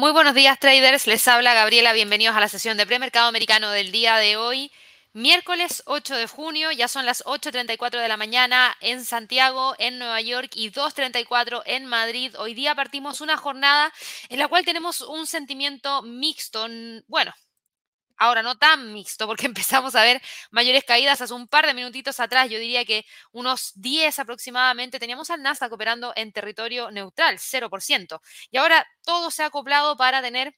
Muy buenos días traders, les habla Gabriela, bienvenidos a la sesión de premercado americano del día de hoy. Miércoles 8 de junio, ya son las 8.34 de la mañana en Santiago, en Nueva York y 2.34 en Madrid. Hoy día partimos una jornada en la cual tenemos un sentimiento mixto. Bueno, ahora no tan mixto, porque empezamos a ver mayores caídas hace un par de minutitos atrás. Yo diría que unos 10 aproximadamente teníamos al Nasdaq operando en territorio neutral, 0%. Y ahora todo se ha acoplado para tener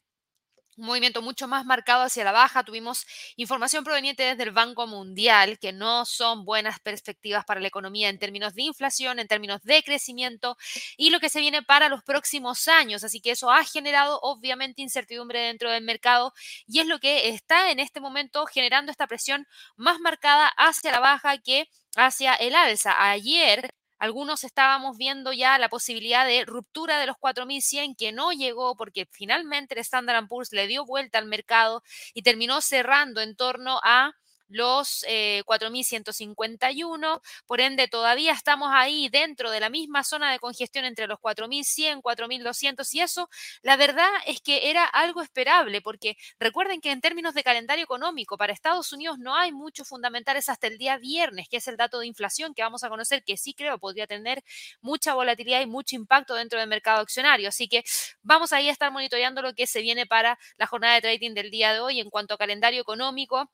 un movimiento mucho más marcado hacia la baja. Tuvimos información proveniente desde el Banco Mundial que no son buenas perspectivas para la economía en términos de inflación, en términos de crecimiento y lo que se viene para los próximos años. Así que eso ha generado obviamente incertidumbre dentro del mercado y es lo que está en este momento generando esta presión más marcada hacia la baja que hacia el alza. Ayer algunos estábamos viendo ya la posibilidad de ruptura de los 4.100 que no llegó porque finalmente el Standard Poor's le dio vuelta al mercado y terminó cerrando en torno a los 4.151, eh, por ende todavía estamos ahí dentro de la misma zona de congestión entre los 4.100, 4.200 y eso, la verdad es que era algo esperable, porque recuerden que en términos de calendario económico para Estados Unidos no hay muchos fundamentales hasta el día viernes, que es el dato de inflación que vamos a conocer, que sí creo podría tener mucha volatilidad y mucho impacto dentro del mercado accionario. Así que vamos ahí a estar monitoreando lo que se viene para la jornada de trading del día de hoy en cuanto a calendario económico.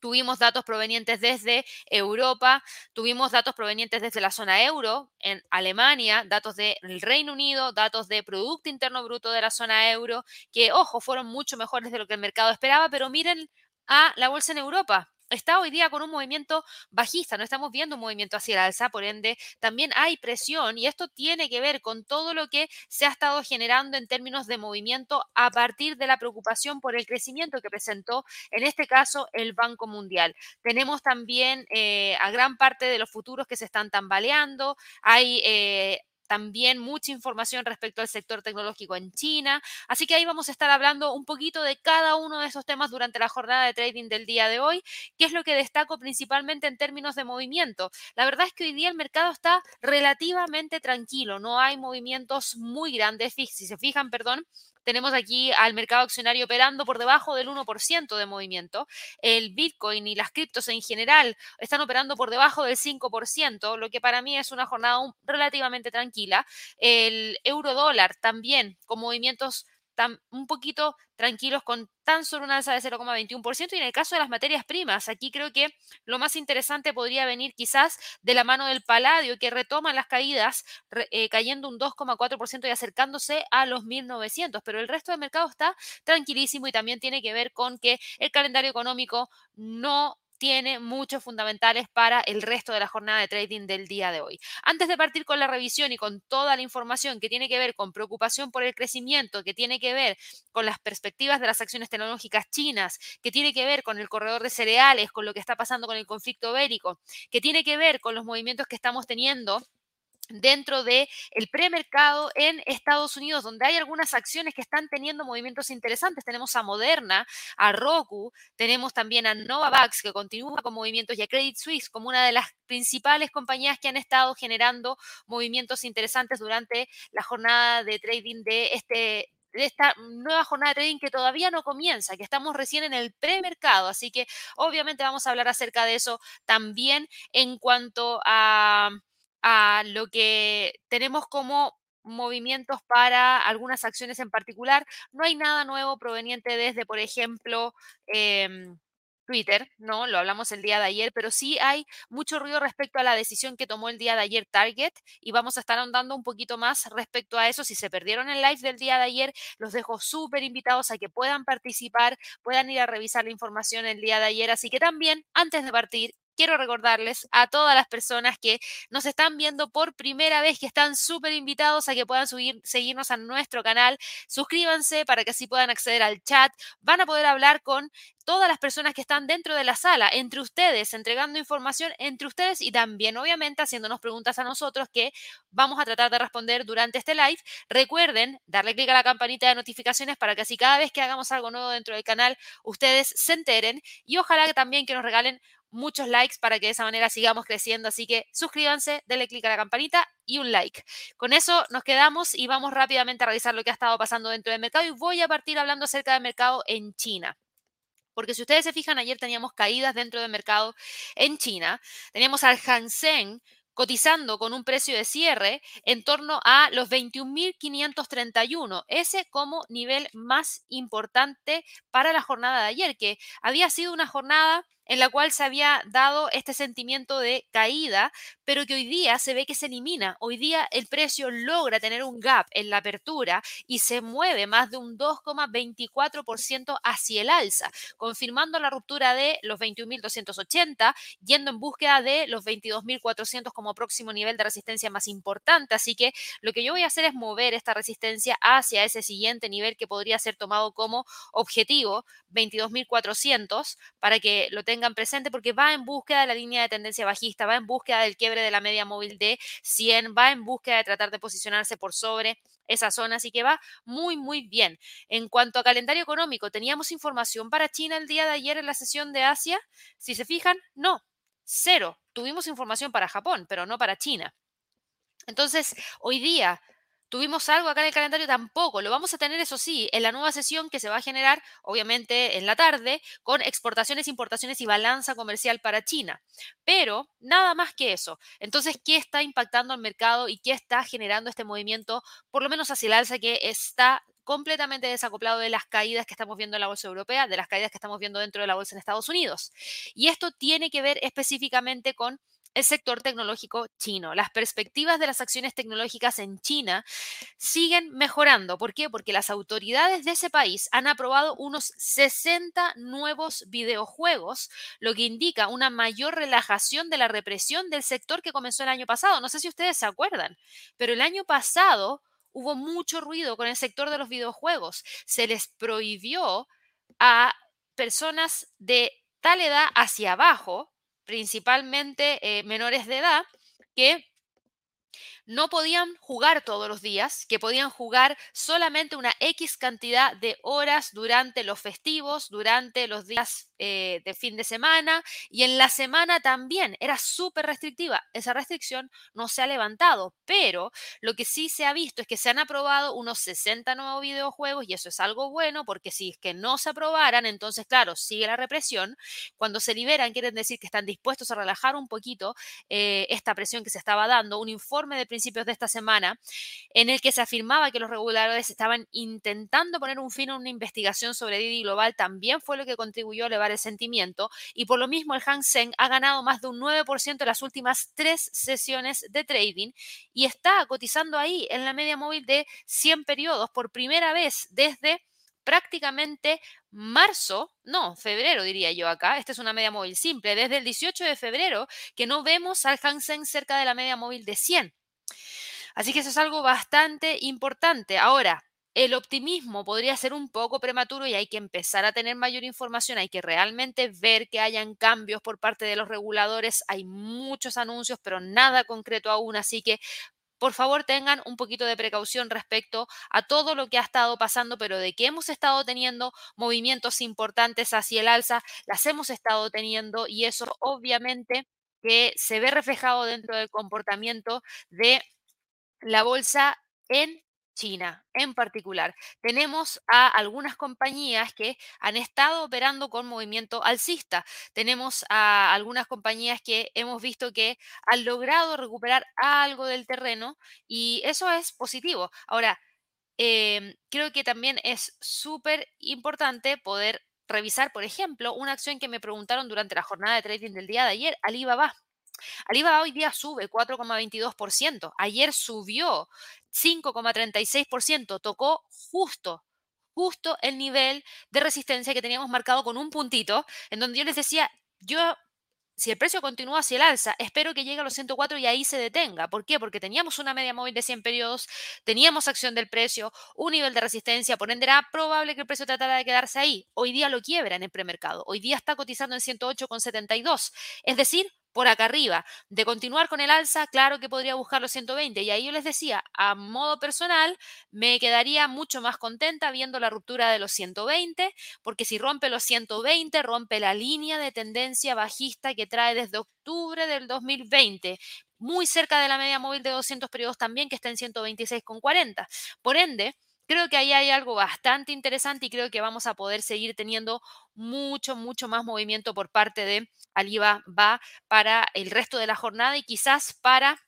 Tuvimos datos provenientes desde Europa, tuvimos datos provenientes desde la zona euro, en Alemania, datos del Reino Unido, datos de Producto Interno Bruto de la zona euro, que, ojo, fueron mucho mejores de lo que el mercado esperaba, pero miren a la bolsa en Europa está hoy día con un movimiento bajista, no estamos viendo un movimiento hacia el alza, por ende también hay presión y esto tiene que ver con todo lo que se ha estado generando en términos de movimiento a partir de la preocupación por el crecimiento que presentó en este caso el Banco Mundial. Tenemos también eh, a gran parte de los futuros que se están tambaleando, hay... Eh, también mucha información respecto al sector tecnológico en China. Así que ahí vamos a estar hablando un poquito de cada uno de esos temas durante la jornada de trading del día de hoy, que es lo que destaco principalmente en términos de movimiento. La verdad es que hoy día el mercado está relativamente tranquilo, no hay movimientos muy grandes. Si se fijan, perdón, tenemos aquí al mercado accionario operando por debajo del 1% de movimiento. El Bitcoin y las criptos en general están operando por debajo del 5%, lo que para mí es una jornada relativamente tranquila. El euro dólar también con movimientos un poquito tranquilos con tan solo una alza de 0,21%. Y en el caso de las materias primas, aquí creo que lo más interesante podría venir quizás de la mano del paladio, que retoma las caídas, eh, cayendo un 2,4% y acercándose a los 1.900. Pero el resto del mercado está tranquilísimo y también tiene que ver con que el calendario económico no tiene muchos fundamentales para el resto de la jornada de trading del día de hoy. Antes de partir con la revisión y con toda la información que tiene que ver con preocupación por el crecimiento, que tiene que ver con las perspectivas de las acciones tecnológicas chinas, que tiene que ver con el corredor de cereales, con lo que está pasando con el conflicto bélico, que tiene que ver con los movimientos que estamos teniendo dentro del el premercado en Estados Unidos, donde hay algunas acciones que están teniendo movimientos interesantes. Tenemos a Moderna, a Roku, tenemos también a Novavax, que continúa con movimientos, y a Credit Suisse como una de las principales compañías que han estado generando movimientos interesantes durante la jornada de trading de este de esta nueva jornada de trading que todavía no comienza, que estamos recién en el premercado, así que obviamente vamos a hablar acerca de eso también en cuanto a a lo que tenemos como movimientos para algunas acciones en particular. No hay nada nuevo proveniente desde, por ejemplo, em, Twitter, ¿no? Lo hablamos el día de ayer, pero sí hay mucho ruido respecto a la decisión que tomó el día de ayer Target y vamos a estar andando un poquito más respecto a eso. Si se perdieron el live del día de ayer, los dejo súper invitados a que puedan participar, puedan ir a revisar la información el día de ayer. Así que también, antes de partir, quiero recordarles a todas las personas que nos están viendo por primera vez que están súper invitados a que puedan subir, seguirnos a nuestro canal. Suscríbanse para que así puedan acceder al chat. Van a poder hablar con todas las personas que están dentro de la sala, entre ustedes, entregando información entre ustedes y también, obviamente, haciéndonos preguntas a nosotros que vamos a tratar de responder durante este live. Recuerden darle clic a la campanita de notificaciones para que así cada vez que hagamos algo nuevo dentro del canal, ustedes se enteren y ojalá que también que nos regalen muchos likes para que de esa manera sigamos creciendo. Así que suscríbanse, denle clic a la campanita y un like. Con eso nos quedamos y vamos rápidamente a revisar lo que ha estado pasando dentro del mercado y voy a partir hablando acerca del mercado en China. Porque si ustedes se fijan, ayer teníamos caídas dentro del mercado en China. Teníamos al Hansen cotizando con un precio de cierre en torno a los 21.531, ese como nivel más importante para la jornada de ayer, que había sido una jornada en la cual se había dado este sentimiento de caída, pero que hoy día se ve que se elimina. Hoy día el precio logra tener un gap en la apertura y se mueve más de un 2,24% hacia el alza, confirmando la ruptura de los 21.280, yendo en búsqueda de los 22.400 como próximo nivel de resistencia más importante. Así que lo que yo voy a hacer es mover esta resistencia hacia ese siguiente nivel que podría ser tomado como objetivo, 22.400, para que lo tengan tengan presente porque va en búsqueda de la línea de tendencia bajista, va en búsqueda del quiebre de la media móvil de 100, va en búsqueda de tratar de posicionarse por sobre esa zona, así que va muy, muy bien. En cuanto a calendario económico, ¿teníamos información para China el día de ayer en la sesión de Asia? Si se fijan, no, cero. Tuvimos información para Japón, pero no para China. Entonces, hoy día ¿Tuvimos algo acá en el calendario? Tampoco. Lo vamos a tener, eso sí, en la nueva sesión que se va a generar, obviamente, en la tarde, con exportaciones, importaciones y balanza comercial para China. Pero nada más que eso. Entonces, ¿qué está impactando al mercado y qué está generando este movimiento, por lo menos hacia el alza, que está completamente desacoplado de las caídas que estamos viendo en la bolsa europea, de las caídas que estamos viendo dentro de la bolsa en Estados Unidos? Y esto tiene que ver específicamente con el sector tecnológico chino. Las perspectivas de las acciones tecnológicas en China siguen mejorando. ¿Por qué? Porque las autoridades de ese país han aprobado unos 60 nuevos videojuegos, lo que indica una mayor relajación de la represión del sector que comenzó el año pasado. No sé si ustedes se acuerdan, pero el año pasado hubo mucho ruido con el sector de los videojuegos. Se les prohibió a personas de tal edad hacia abajo principalmente eh, menores de edad, que no podían jugar todos los días, que podían jugar solamente una X cantidad de horas durante los festivos, durante los días eh, de fin de semana y en la semana también. Era súper restrictiva. Esa restricción no se ha levantado, pero lo que sí se ha visto es que se han aprobado unos 60 nuevos videojuegos y eso es algo bueno porque si es que no se aprobaran, entonces claro, sigue la represión. Cuando se liberan, quieren decir que están dispuestos a relajar un poquito eh, esta presión que se estaba dando. Un informe de principios de esta semana, en el que se afirmaba que los reguladores estaban intentando poner un fin a una investigación sobre Didi Global, también fue lo que contribuyó a elevar el sentimiento. Y por lo mismo, el Hang Seng ha ganado más de un 9% en las últimas tres sesiones de trading y está cotizando ahí en la media móvil de 100 periodos por primera vez desde prácticamente marzo, no, febrero diría yo acá, esta es una media móvil simple, desde el 18 de febrero que no vemos al Hang Seng cerca de la media móvil de 100. Así que eso es algo bastante importante. Ahora, el optimismo podría ser un poco prematuro y hay que empezar a tener mayor información, hay que realmente ver que hayan cambios por parte de los reguladores. Hay muchos anuncios, pero nada concreto aún, así que por favor tengan un poquito de precaución respecto a todo lo que ha estado pasando, pero de que hemos estado teniendo movimientos importantes hacia el alza, las hemos estado teniendo y eso obviamente que se ve reflejado dentro del comportamiento de la bolsa en China en particular. Tenemos a algunas compañías que han estado operando con movimiento alcista. Tenemos a algunas compañías que hemos visto que han logrado recuperar algo del terreno y eso es positivo. Ahora, em, creo que también es súper importante poder revisar, por ejemplo, una acción que me preguntaron durante la jornada de trading del día de ayer, Alibaba. Alibaba hoy día sube 4,22%. Ayer subió 5,36%. Tocó justo, justo el nivel de resistencia que teníamos marcado con un puntito, en donde yo les decía, yo si el precio continúa hacia el alza, espero que llegue a los 104 y ahí se detenga. ¿Por qué? Porque teníamos una media móvil de 100 periodos, teníamos acción del precio, un nivel de resistencia, por ende era probable que el precio tratara de quedarse ahí. Hoy día lo quiebra en el premercado, hoy día está cotizando en 108,72. Es decir, por acá arriba. De continuar con el alza, claro que podría buscar los 120. Y ahí yo les decía, a modo personal, me quedaría mucho más contenta viendo la ruptura de los 120, porque si rompe los 120, rompe la línea de tendencia bajista que trae desde octubre del 2020 muy cerca de la media móvil de 200 periodos también, que está en 126,40. Por ende, creo que ahí hay algo bastante interesante y creo que vamos a poder seguir teniendo mucho, mucho más movimiento por parte de Alibaba para el resto de la jornada y quizás para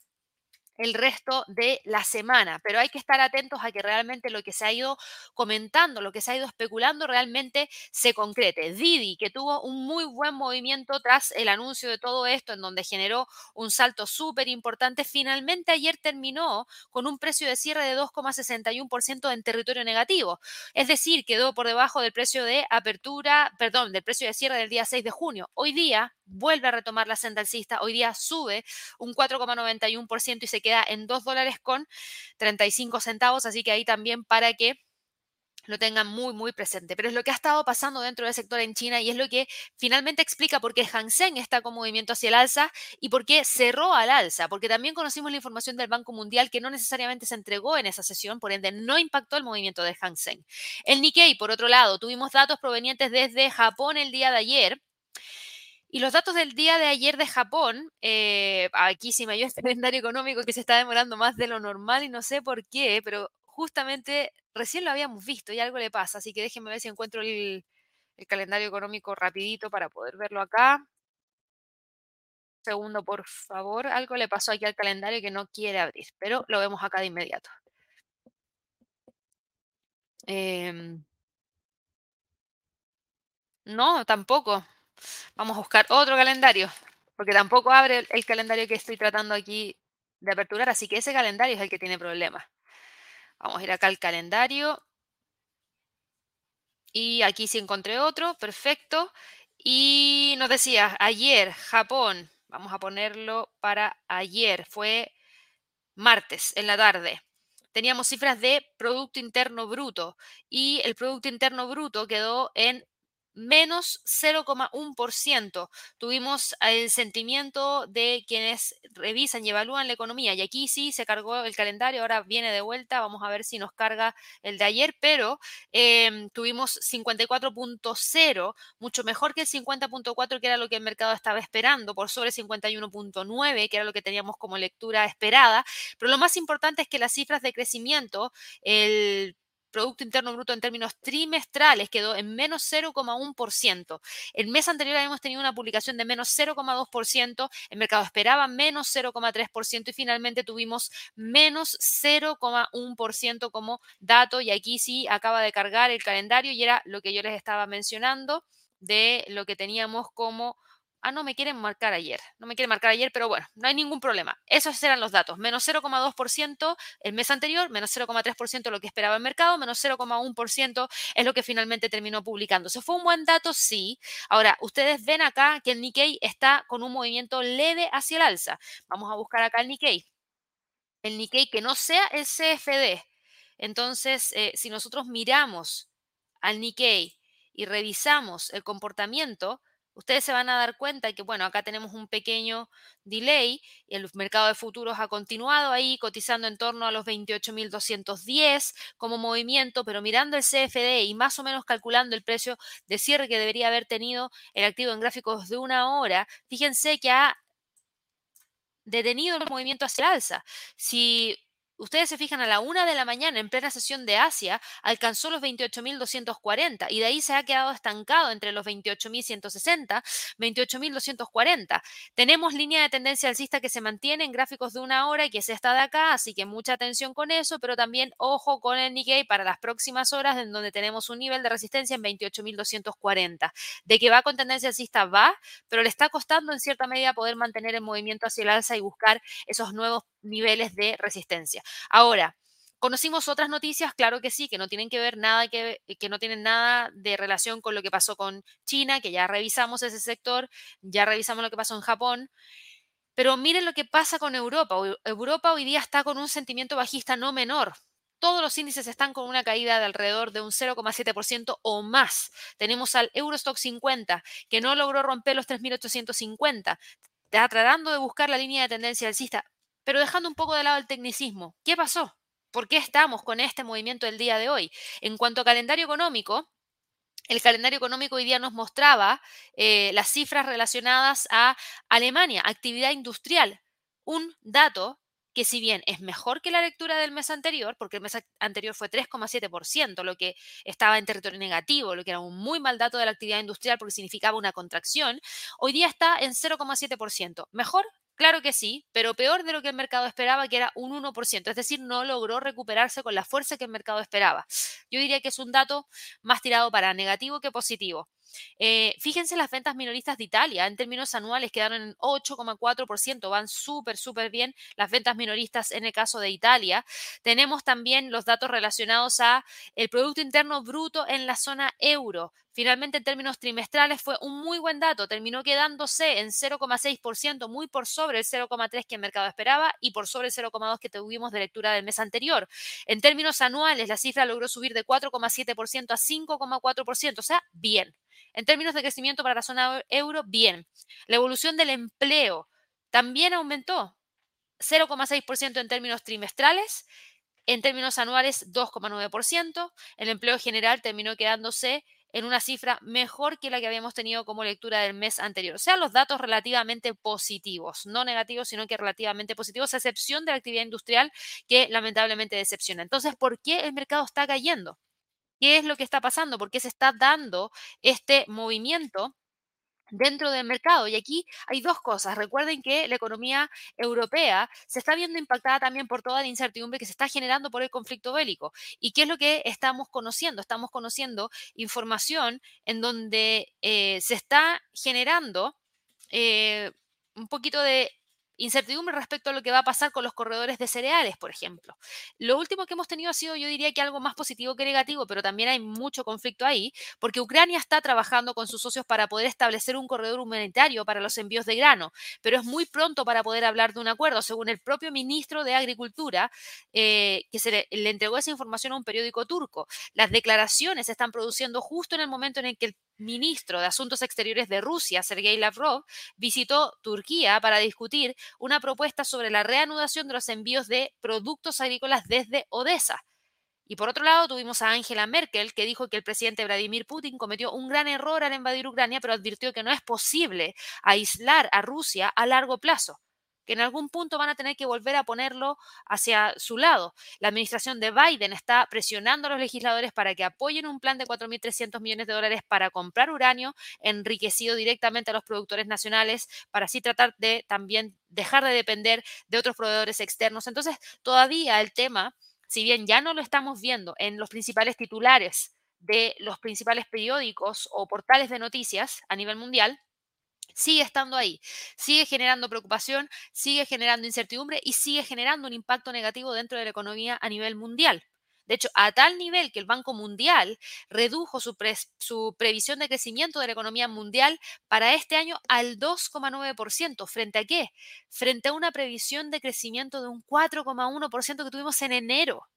el resto de la semana, pero hay que estar atentos a que realmente lo que se ha ido comentando, lo que se ha ido especulando realmente se concrete. Didi, que tuvo un muy buen movimiento tras el anuncio de todo esto, en donde generó un salto súper importante, finalmente ayer terminó con un precio de cierre de 2,61% en territorio negativo, es decir, quedó por debajo del precio de apertura, perdón, del precio de cierre del día 6 de junio. Hoy día vuelve a retomar la senda alcista, hoy día sube un 4,91% y se queda en 2 dólares con 35 centavos, así que ahí también para que lo tengan muy, muy presente. Pero es lo que ha estado pasando dentro del sector en China y es lo que finalmente explica por qué Hang Seng está con movimiento hacia el alza y por qué cerró al alza, porque también conocimos la información del Banco Mundial que no necesariamente se entregó en esa sesión, por ende no impactó el movimiento de Hang Seng. El Nikkei, por otro lado, tuvimos datos provenientes desde Japón el día de ayer y los datos del día de ayer de Japón, eh, aquí sí me ayuda este calendario económico que se está demorando más de lo normal y no sé por qué, pero justamente recién lo habíamos visto y algo le pasa, así que déjenme ver si encuentro el, calendario económico rapidito para poder verlo acá. segundo, por favor. Algo le pasó aquí al calendario que no quiere abrir, pero lo vemos acá de inmediato. Em, no, tampoco. Vamos a buscar otro calendario, porque tampoco abre el, calendario que estoy tratando aquí de aperturar, así que ese calendario es el que tiene problemas. Vamos a ir acá al calendario. Y aquí sí encontré otro, perfecto. Y nos decía, ayer, Japón, vamos a ponerlo para ayer, fue martes en la tarde. Teníamos cifras de Producto Interno Bruto y el Producto Interno Bruto quedó en menos 0,1%. Tuvimos el sentimiento de quienes revisan y evalúan la economía y aquí sí se cargó el calendario, ahora viene de vuelta, vamos a ver si nos carga el de ayer, pero em, tuvimos 54.0, mucho mejor que el 50.4 que era lo que el mercado estaba esperando, por sobre 51.9 que era lo que teníamos como lectura esperada, pero lo más importante es que las cifras de crecimiento, el Producto Interno Bruto en términos trimestrales quedó en menos 0,1%. El mes anterior habíamos tenido una publicación de menos 0,2%, el mercado esperaba menos 0,3% y finalmente tuvimos menos 0,1% como dato y aquí sí acaba de cargar el calendario y era lo que yo les estaba mencionando de lo que teníamos como Ah, no me quieren marcar ayer. No me quieren marcar ayer, pero bueno, no hay ningún problema. Esos eran los datos. Menos 0,2% el mes anterior, menos 0,3% lo que esperaba el mercado, menos 0,1% es lo que finalmente terminó publicándose. ¿Fue un buen dato? Sí. Ahora, ustedes ven acá que el Nikkei está con un movimiento leve hacia el alza. Vamos a buscar acá el Nikkei. El Nikkei que no sea el CFD. Entonces, eh, si nosotros miramos al Nikkei y revisamos el comportamiento, ustedes se van a dar cuenta que, bueno, acá tenemos un pequeño delay y el mercado de futuros ha continuado ahí cotizando en torno a los 28.210 como movimiento, pero mirando el CFD y más o menos calculando el precio de cierre que debería haber tenido el activo en gráficos de una hora, fíjense que ha detenido el movimiento hacia el alza. Si ustedes se fijan, a la una de la mañana, en plena sesión de Asia, alcanzó los 28.240 y de ahí se ha quedado estancado entre los 28.160, 28.240. Tenemos línea de tendencia alcista que se mantiene en gráficos de una hora y que es esta de acá, así que mucha atención con eso, pero también ojo con el Nikkei para las próximas horas, en donde tenemos un nivel de resistencia en 28.240. De que va con tendencia alcista, va, pero le está costando en cierta medida poder mantener el movimiento hacia el alza y buscar esos nuevos niveles de resistencia. Ahora, ¿Conocimos otras noticias? Claro que sí, que no tienen que ver nada, que, que, no tienen nada de relación con lo que pasó con China, que ya revisamos ese sector, ya revisamos lo que pasó en Japón. Pero miren lo que pasa con Europa. Europa hoy día está con un sentimiento bajista no menor. Todos los índices están con una caída de alrededor de un 0,7% o más. Tenemos al Eurostock 50, que no logró romper los 3.850 tratando de buscar la línea de tendencia alcista, pero dejando un poco de lado el tecnicismo. ¿Qué pasó? ¿Por qué estamos con este movimiento del día de hoy? En cuanto a calendario económico, el calendario económico hoy día nos mostraba eh, las cifras relacionadas a Alemania, actividad industrial, un dato que si bien es mejor que la lectura del mes anterior, porque el mes anterior fue 3,7%, lo que estaba en territorio negativo, lo que era un muy mal dato de la actividad industrial porque significaba una contracción, hoy día está en 0,7%. ¿Mejor? Claro que sí, pero peor de lo que el mercado esperaba, que era un 1%, es decir, no logró recuperarse con la fuerza que el mercado esperaba. Yo diría que es un dato más tirado para negativo que positivo. Eh, fíjense las ventas minoristas de Italia, en términos anuales quedaron en 8,4%, van súper, súper bien las ventas minoristas en el caso de Italia. Tenemos también los datos relacionados a el Producto Interno Bruto en la zona euro. Finalmente, en términos trimestrales, fue un muy buen dato. Terminó quedándose en 0,6%, muy por sobre el 0,3% que el mercado esperaba y por sobre el 0,2% que tuvimos de lectura del mes anterior. En términos anuales, la cifra logró subir de 4,7% a 5,4%, o sea, bien. En términos de crecimiento para la zona euro, bien. La evolución del empleo también aumentó 0,6% en términos trimestrales, en términos anuales 2,9%. El empleo general terminó quedándose en una cifra mejor que la que habíamos tenido como lectura del mes anterior. O sea, los datos relativamente positivos, no negativos, sino que relativamente positivos, a excepción de la actividad industrial que lamentablemente decepciona. Entonces, ¿por qué el mercado está cayendo? ¿Qué es lo que está pasando? ¿Por qué se está dando este movimiento? Dentro del mercado. Y aquí hay dos cosas. Recuerden que la economía europea se está viendo impactada también por toda la incertidumbre que se está generando por el conflicto bélico. ¿Y qué es lo que estamos conociendo? Estamos conociendo información en donde eh, se está generando eh, un poquito de incertidumbre respecto a lo que va a pasar con los corredores de cereales, por ejemplo. Lo último que hemos tenido ha sido, yo diría que algo más positivo que negativo, pero también hay mucho conflicto ahí, porque Ucrania está trabajando con sus socios para poder establecer un corredor humanitario para los envíos de grano, pero es muy pronto para poder hablar de un acuerdo, según el propio ministro de Agricultura, eh, que se le, le entregó esa información a un periódico turco. Las declaraciones se están produciendo justo en el momento en el que el ministro de Asuntos Exteriores de Rusia, Sergei Lavrov, visitó Turquía para discutir una propuesta sobre la reanudación de los envíos de productos agrícolas desde Odessa. Y por otro lado, tuvimos a Angela Merkel, que dijo que el presidente Vladimir Putin cometió un gran error al invadir Ucrania, pero advirtió que no es posible aislar a Rusia a largo plazo que en algún punto van a tener que volver a ponerlo hacia su lado. La administración de Biden está presionando a los legisladores para que apoyen un plan de 4.300 millones de dólares para comprar uranio enriquecido directamente a los productores nacionales, para así tratar de también dejar de depender de otros proveedores externos. Entonces, todavía el tema, si bien ya no lo estamos viendo en los principales titulares de los principales periódicos o portales de noticias a nivel mundial, sigue estando ahí, sigue generando preocupación, sigue generando incertidumbre y sigue generando un impacto negativo dentro de la economía a nivel mundial. De hecho, a tal nivel que el Banco Mundial redujo su, previsión de crecimiento de la economía mundial para este año al 2,9%. ¿Frente a qué? Frente a una previsión de crecimiento de un 4,1% que tuvimos en enero.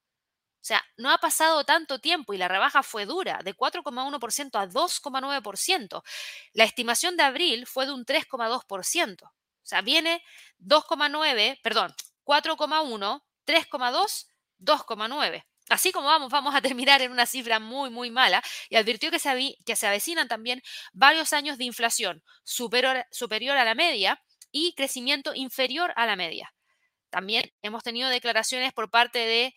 O sea, no ha pasado tanto tiempo y la rebaja fue dura, de 4,1% a 2,9%. La estimación de abril fue de un 3,2%. O sea, viene 2,9, perdón, 4,1, 3,2, 2,9. Así como vamos, vamos a terminar en una cifra muy, muy mala y advirtió que se, que se avecinan también varios años de inflación superior, superior a la media y crecimiento inferior a la media. También hemos tenido declaraciones por parte de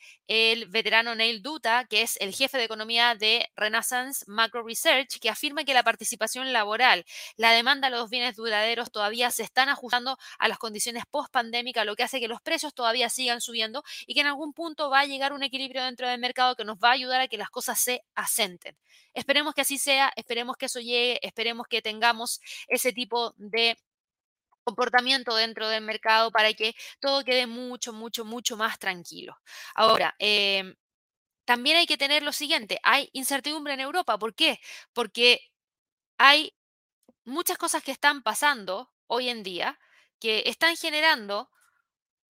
veterano Neil Duta, que es el jefe de economía de Renaissance Macro Research, que afirma que la participación laboral, la demanda de los bienes duraderos todavía se están ajustando a las condiciones post-pandémicas, lo que hace que los precios todavía sigan subiendo y que en algún punto va a llegar un equilibrio dentro del mercado que nos va a ayudar a que las cosas se asenten. Esperemos que así sea, esperemos que eso llegue, esperemos que tengamos ese tipo de comportamiento dentro del mercado para que todo quede mucho, mucho, mucho más tranquilo. Ahora, em, también hay que tener lo siguiente, hay incertidumbre en Europa. ¿Por qué? Porque hay muchas cosas que están pasando hoy en día que están generando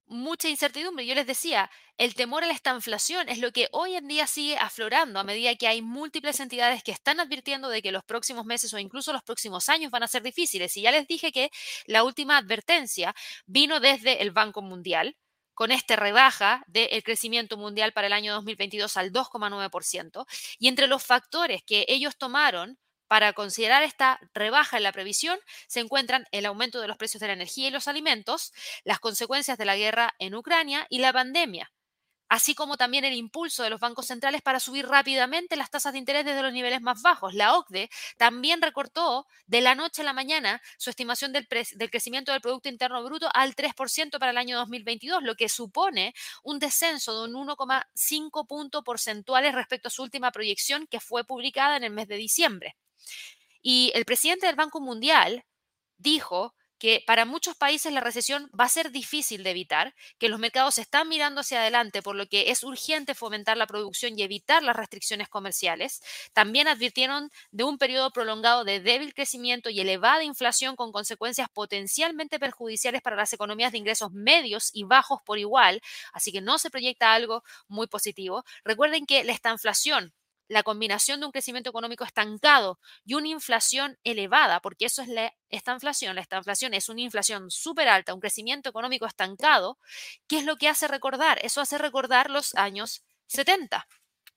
mucha incertidumbre. Yo les decía, el temor a esta inflación es lo que hoy en día sigue aflorando a medida que hay múltiples entidades que están advirtiendo de que los próximos meses o incluso los próximos años van a ser difíciles. Y ya les dije que la última advertencia vino desde el Banco Mundial con esta rebaja del crecimiento mundial para el año 2022 al 2,9%. Y entre los factores que ellos tomaron para considerar esta rebaja en la previsión se encuentran el aumento de los precios de la energía y los alimentos, las consecuencias de la guerra en Ucrania y la pandemia, así como también el impulso de los bancos centrales para subir rápidamente las tasas de interés desde los niveles más bajos. La OCDE también recortó de la noche a la mañana su estimación del, crecimiento del Producto Interno Bruto al 3% para el año 2022, lo que supone un descenso de un 1,5 puntos porcentuales respecto a su última proyección que fue publicada en el mes de diciembre. Y el presidente del Banco Mundial dijo que para muchos países la recesión va a ser difícil de evitar, que los mercados están mirando hacia adelante, por lo que es urgente fomentar la producción y evitar las restricciones comerciales. También advirtieron de un periodo prolongado de débil crecimiento y elevada inflación con consecuencias potencialmente perjudiciales para las economías de ingresos medios y bajos por igual, así que no se proyecta algo muy positivo. Recuerden que esta inflación la combinación de un crecimiento económico estancado y una inflación elevada, porque eso es esta inflación, esta inflación es una inflación súper alta, un crecimiento económico estancado, ¿qué es lo que hace recordar? Eso hace recordar los años 70,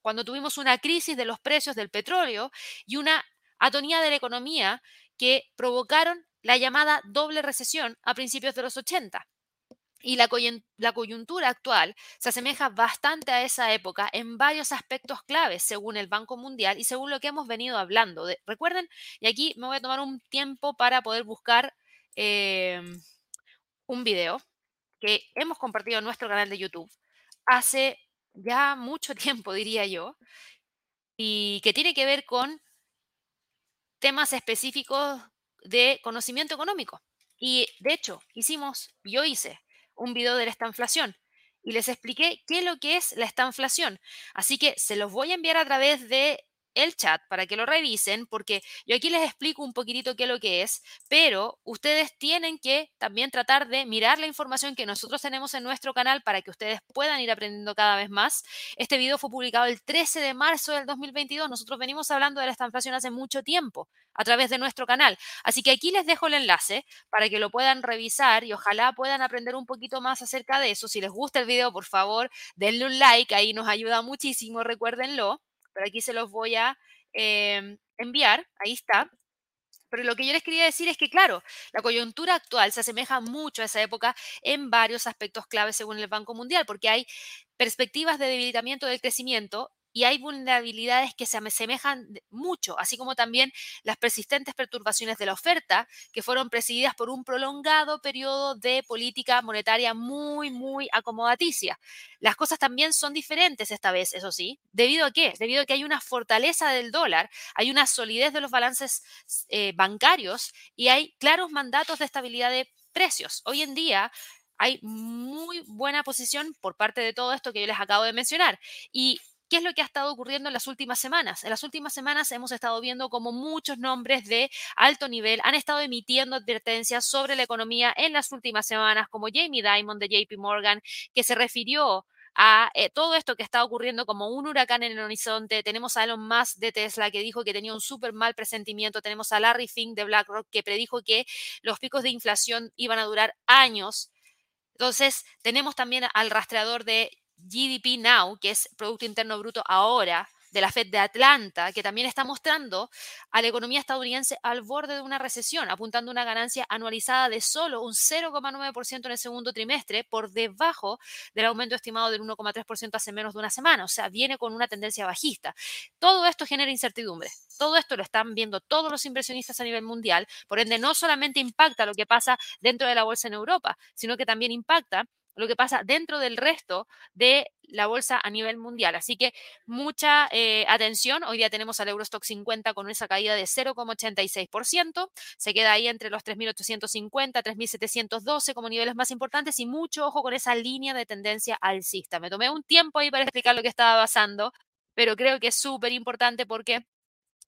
cuando tuvimos una crisis de los precios del petróleo y una atonía de la economía que provocaron la llamada doble recesión a principios de los 80. Y la, coyuntura actual se asemeja bastante a esa época en varios aspectos claves, según el Banco Mundial y según lo que hemos venido hablando. recuerden, y aquí me voy a tomar un tiempo para poder buscar em, un video que hemos compartido en nuestro canal de YouTube hace ya mucho tiempo, diría yo, y que tiene que ver con temas específicos de conocimiento económico. Y de hecho, hicimos, yo hice un video de esta inflación y les expliqué qué es lo que es la estanflación. Así que se los voy a enviar a través de el chat para que lo revisen, porque yo aquí les explico un poquitito qué es lo que es, pero ustedes tienen que también tratar de mirar la información que nosotros tenemos en nuestro canal para que ustedes puedan ir aprendiendo cada vez más. Este video fue publicado el 13 de marzo del 2022. Nosotros venimos hablando de la estanflación hace mucho tiempo a través de nuestro canal. Así que aquí les dejo el enlace para que lo puedan revisar y ojalá puedan aprender un poquito más acerca de eso. Si les gusta el video, por favor, denle un like, ahí nos ayuda muchísimo, recuérdenlo pero aquí se los voy a em, enviar, ahí está. Pero lo que yo les quería decir es que, claro, la coyuntura actual se asemeja mucho a esa época en varios aspectos claves según el Banco Mundial, porque hay perspectivas de debilitamiento del crecimiento y hay vulnerabilidades que se asemejan mucho, así como también las persistentes perturbaciones de la oferta, que fueron presididas por un prolongado periodo de política monetaria muy, muy acomodaticia. Las cosas también son diferentes esta vez, eso sí. ¿Debido a qué? Debido a que hay una fortaleza del dólar, hay una solidez de los balances eh, bancarios y hay claros mandatos de estabilidad de precios. Hoy en día hay muy buena posición por parte de todo esto que yo les acabo de mencionar. Y ¿Qué es lo que ha estado ocurriendo en las últimas semanas? En las últimas semanas hemos estado viendo como muchos nombres de alto nivel han estado emitiendo advertencias sobre la economía en las últimas semanas, como Jamie Dimon de JP Morgan, que se refirió a eh, todo esto que está ocurriendo como un huracán en el horizonte. Tenemos a Elon Musk de Tesla que dijo que tenía un súper mal presentimiento. Tenemos a Larry Fink de BlackRock que predijo que los picos de inflación iban a durar años. Entonces, tenemos también al rastreador de GDP Now, que es Producto Interno Bruto ahora, de la Fed de Atlanta, que también está mostrando a la economía estadounidense al borde de una recesión, apuntando una ganancia anualizada de solo un 0,9% en el segundo trimestre, por debajo del aumento estimado del 1,3% hace menos de una semana. O sea, viene con una tendencia bajista. Todo esto genera incertidumbre. Todo esto lo están viendo todos los inversionistas a nivel mundial. Por ende, no solamente impacta lo que pasa dentro de la bolsa en Europa, sino que también impacta lo que pasa dentro del resto de la bolsa a nivel mundial. Así que mucha eh, atención. Hoy día tenemos al Eurostock 50 con esa caída de 0,86%. Se queda ahí entre los 3.850, 3.712 como niveles más importantes y mucho ojo con esa línea de tendencia alcista. Me tomé un tiempo ahí para explicar lo que estaba pasando, pero creo que es súper importante porque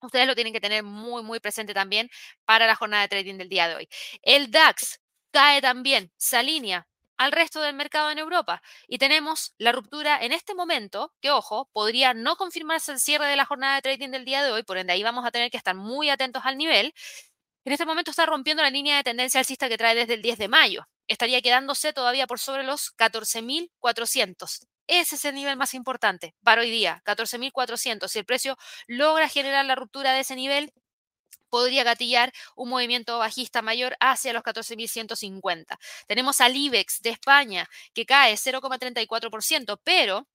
ustedes lo tienen que tener muy, muy presente también para la jornada de trading del día de hoy. El DAX cae también, se alinea al resto del mercado en Europa. Y tenemos la ruptura en este momento, que ojo, podría no confirmarse el cierre de la jornada de trading del día de hoy, por ende ahí vamos a tener que estar muy atentos al nivel. En este momento está rompiendo la línea de tendencia alcista que trae desde el 10 de mayo. Estaría quedándose todavía por sobre los 14.400. Ese es el nivel más importante para hoy día, 14.400. Si el precio logra generar la ruptura de ese nivel, podría gatillar un movimiento bajista mayor hacia los 14.150. Tenemos al IBEX de España que cae 0,34%, pero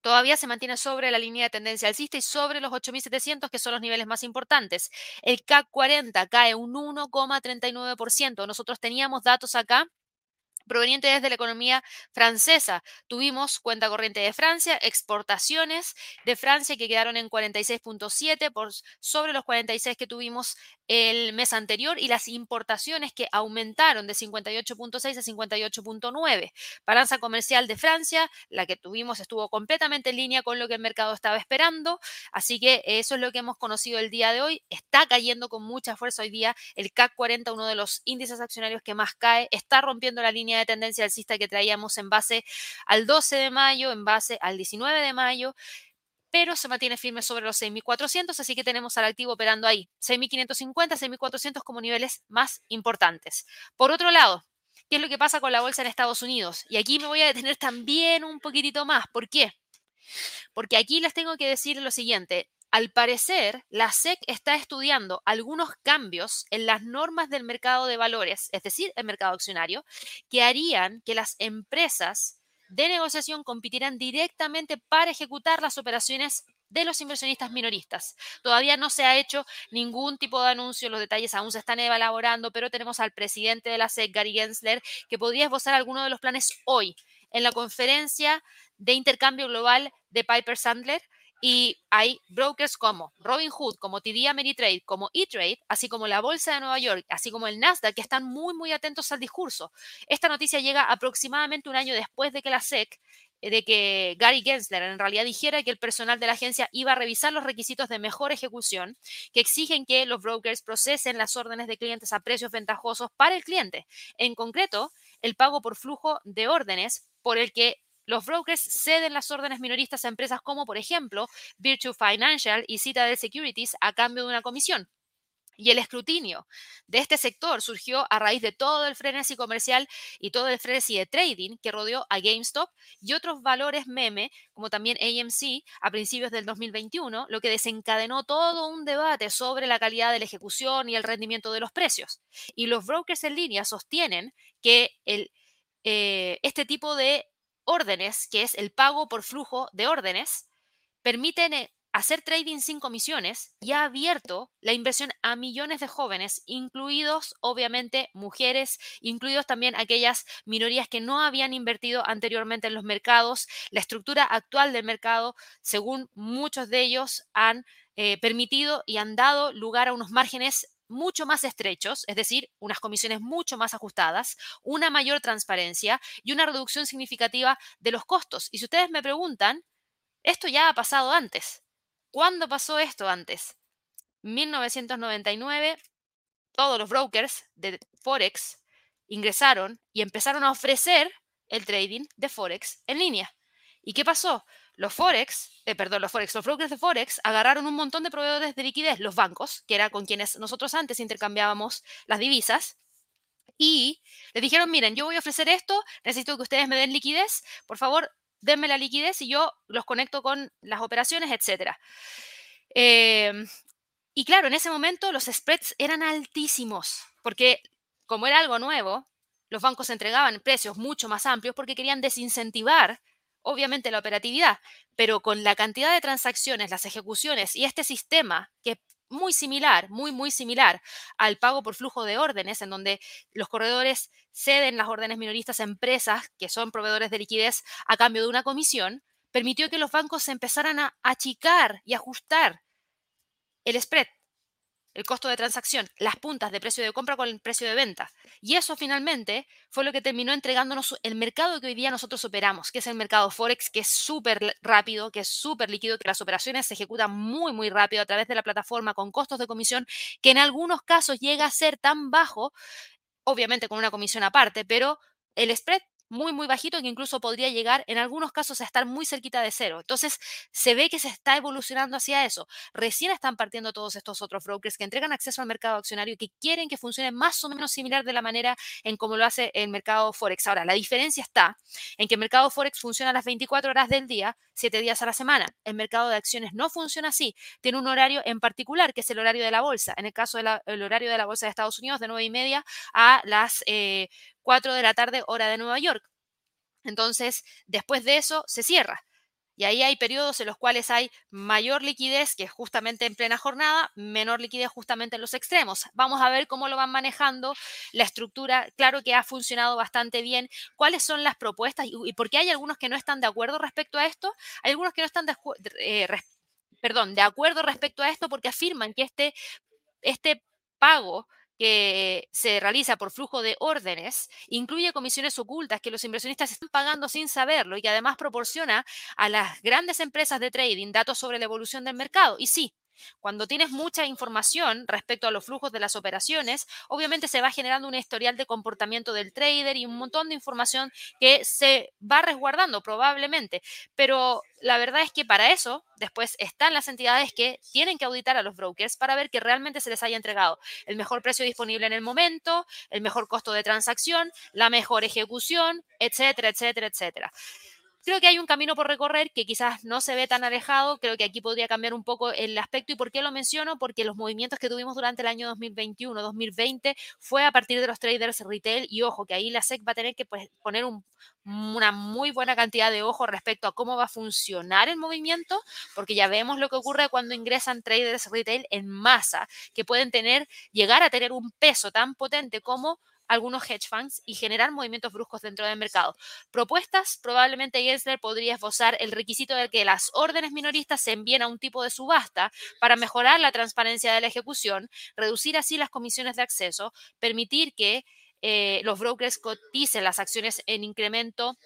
todavía se mantiene sobre la línea de tendencia alcista y sobre los 8.700, que son los niveles más importantes. El CAC 40 cae un 1,39%. Nosotros teníamos datos acá proveniente desde la economía francesa. Tuvimos cuenta corriente de Francia, exportaciones de Francia que quedaron en 46.7 por sobre los 46 que tuvimos el mes anterior y las importaciones que aumentaron de 58.6 a 58.9. Balanza comercial de Francia, la que tuvimos estuvo completamente en línea con lo que el mercado estaba esperando, así que eso es lo que hemos conocido el día de hoy. Está cayendo con mucha fuerza hoy día el CAC 40, uno de los índices accionarios que más cae, está rompiendo la línea de tendencia alcista que traíamos en base al 12 de mayo, en base al 19 de mayo pero se mantiene firme sobre los 6.400, así que tenemos al activo operando ahí, 6.550, 6.400 como niveles más importantes. Por otro lado, ¿qué es lo que pasa con la bolsa en Estados Unidos? Y aquí me voy a detener también un poquitito más. ¿Por qué? Porque aquí les tengo que decir lo siguiente. Al parecer, la SEC está estudiando algunos cambios en las normas del mercado de valores, es decir, el mercado accionario, que harían que las empresas de negociación competirán directamente para ejecutar las operaciones de los inversionistas minoristas. Todavía no se ha hecho ningún tipo de anuncio, los detalles aún se están elaborando, pero tenemos al presidente de la SEC, Gary Gensler, que podría esbozar alguno de los planes hoy en la conferencia de intercambio global de Piper Sandler, y hay brokers como Robinhood, como TD Ameritrade, como E-Trade, así como la Bolsa de Nueva York, así como el Nasdaq, que están muy, muy atentos al discurso. Esta noticia llega aproximadamente un año después de que la SEC eh, de que Gary Gensler en realidad dijera que el personal de la agencia iba a revisar los requisitos de mejor ejecución que exigen que los brokers procesen las órdenes de clientes a precios ventajosos para el cliente. En concreto, el pago por flujo de órdenes por el que los brokers ceden las órdenes minoristas a empresas como, por ejemplo, Virtue Financial y Citadel Securities a cambio de una comisión. Y el escrutinio de este sector surgió a raíz de todo el frenesí comercial y todo el frenesí de trading que rodeó a GameStop y otros valores meme, como también AMC, a principios del 2021, lo que desencadenó todo un debate sobre la calidad de la ejecución y el rendimiento de los precios. Y los brokers en línea sostienen que eh, este tipo de órdenes, que es el pago por flujo de órdenes, permiten eh, hacer trading sin comisiones y ha abierto la inversión a millones de jóvenes, incluidos obviamente mujeres, incluidos también aquellas minorías que no habían invertido anteriormente en los mercados. La estructura actual del mercado, según muchos de ellos, han eh, permitido y han dado lugar a unos márgenes mucho más estrechos, es decir, unas comisiones mucho más ajustadas, una mayor transparencia y una reducción significativa de los costos. Y si ustedes me preguntan, esto ya ha pasado antes. ¿Cuándo pasó esto antes? 1999, todos los brokers de Forex ingresaron y empezaron a ofrecer el trading de Forex en línea. ¿Y qué pasó? Los Forex, eh, perdón, los Forex, los brokers de Forex agarraron un montón de proveedores de liquidez, los bancos, que era con quienes nosotros antes intercambiábamos las divisas, y les dijeron, miren, yo voy a ofrecer esto, necesito que ustedes me den liquidez, por favor, denme la liquidez y yo los conecto con las operaciones, etc. Em, y claro, en ese momento los spreads eran altísimos, porque como era algo nuevo, los bancos entregaban precios mucho más amplios porque querían desincentivar obviamente la operatividad, pero con la cantidad de transacciones, las ejecuciones y este sistema que es muy similar, muy, muy similar al pago por flujo de órdenes, en donde los corredores ceden las órdenes minoristas a empresas que son proveedores de liquidez a cambio de una comisión, permitió que los bancos se empezaran a achicar y ajustar el spread el costo de transacción, las puntas de precio de compra con el precio de venta. Y eso finalmente fue lo que terminó entregándonos el mercado que hoy día nosotros operamos, que es el mercado Forex, que es súper rápido, que es súper líquido, que las operaciones se ejecutan muy, muy rápido a través de la plataforma con costos de comisión que en algunos casos llega a ser tan bajo, obviamente con una comisión aparte, pero el spread muy, muy bajito que incluso podría llegar en algunos casos a estar muy cerquita de cero. Entonces, se ve que se está evolucionando hacia eso. Recién están partiendo todos estos otros brokers que entregan acceso al mercado accionario y que quieren que funcione más o menos similar de la manera en como lo hace el mercado Forex. Ahora, la diferencia está en que el mercado Forex funciona a las 24 horas del día, 7 días a la semana. El mercado de acciones no funciona así. Tiene un horario en particular, que es el horario de la bolsa. En el caso del horario de la bolsa de Estados Unidos, de 9 y media a las 4 eh, de la tarde, hora de Nueva York. Entonces, después de eso, se cierra. Y ahí hay periodos en los cuales hay mayor liquidez, que es justamente en plena jornada, menor liquidez justamente en los extremos. Vamos a ver cómo lo van manejando la estructura. Claro que ha funcionado bastante bien. ¿Cuáles son las propuestas? Y, por qué hay algunos que no están de acuerdo respecto a esto. Hay algunos que no están de, eh, perdón, de acuerdo respecto a esto porque afirman que este, este pago que se realiza por flujo de órdenes incluye comisiones ocultas que los inversionistas están pagando sin saberlo y que además proporciona a las grandes empresas de trading datos sobre la evolución del mercado. Y sí, cuando tienes mucha información respecto a los flujos de las operaciones, obviamente se va generando un historial de comportamiento del trader y un montón de información que se va resguardando probablemente. Pero la verdad es que para eso después están las entidades que tienen que auditar a los brokers para ver que realmente se les haya entregado el mejor precio disponible en el momento, el mejor costo de transacción, la mejor ejecución, etcétera, etcétera, etcétera. Creo que hay un camino por recorrer que quizás no se ve tan alejado. Creo que aquí podría cambiar un poco el aspecto. ¿Y por qué lo menciono? Porque los movimientos que tuvimos durante el año 2021-2020 fue a partir de los traders retail. Y ojo, que ahí la SEC va a tener que pues, poner una muy buena cantidad de ojo respecto a cómo va a funcionar el movimiento, porque ya vemos lo que ocurre cuando ingresan traders retail en masa, que pueden tener, llegar a tener un peso tan potente como algunos hedge funds y generar movimientos bruscos dentro del mercado. Propuestas, probablemente Gensler podría esbozar el requisito de que las órdenes minoristas se envíen a un tipo de subasta para mejorar la transparencia de la ejecución, reducir así las comisiones de acceso, permitir que eh, los brokers coticen las acciones en incremento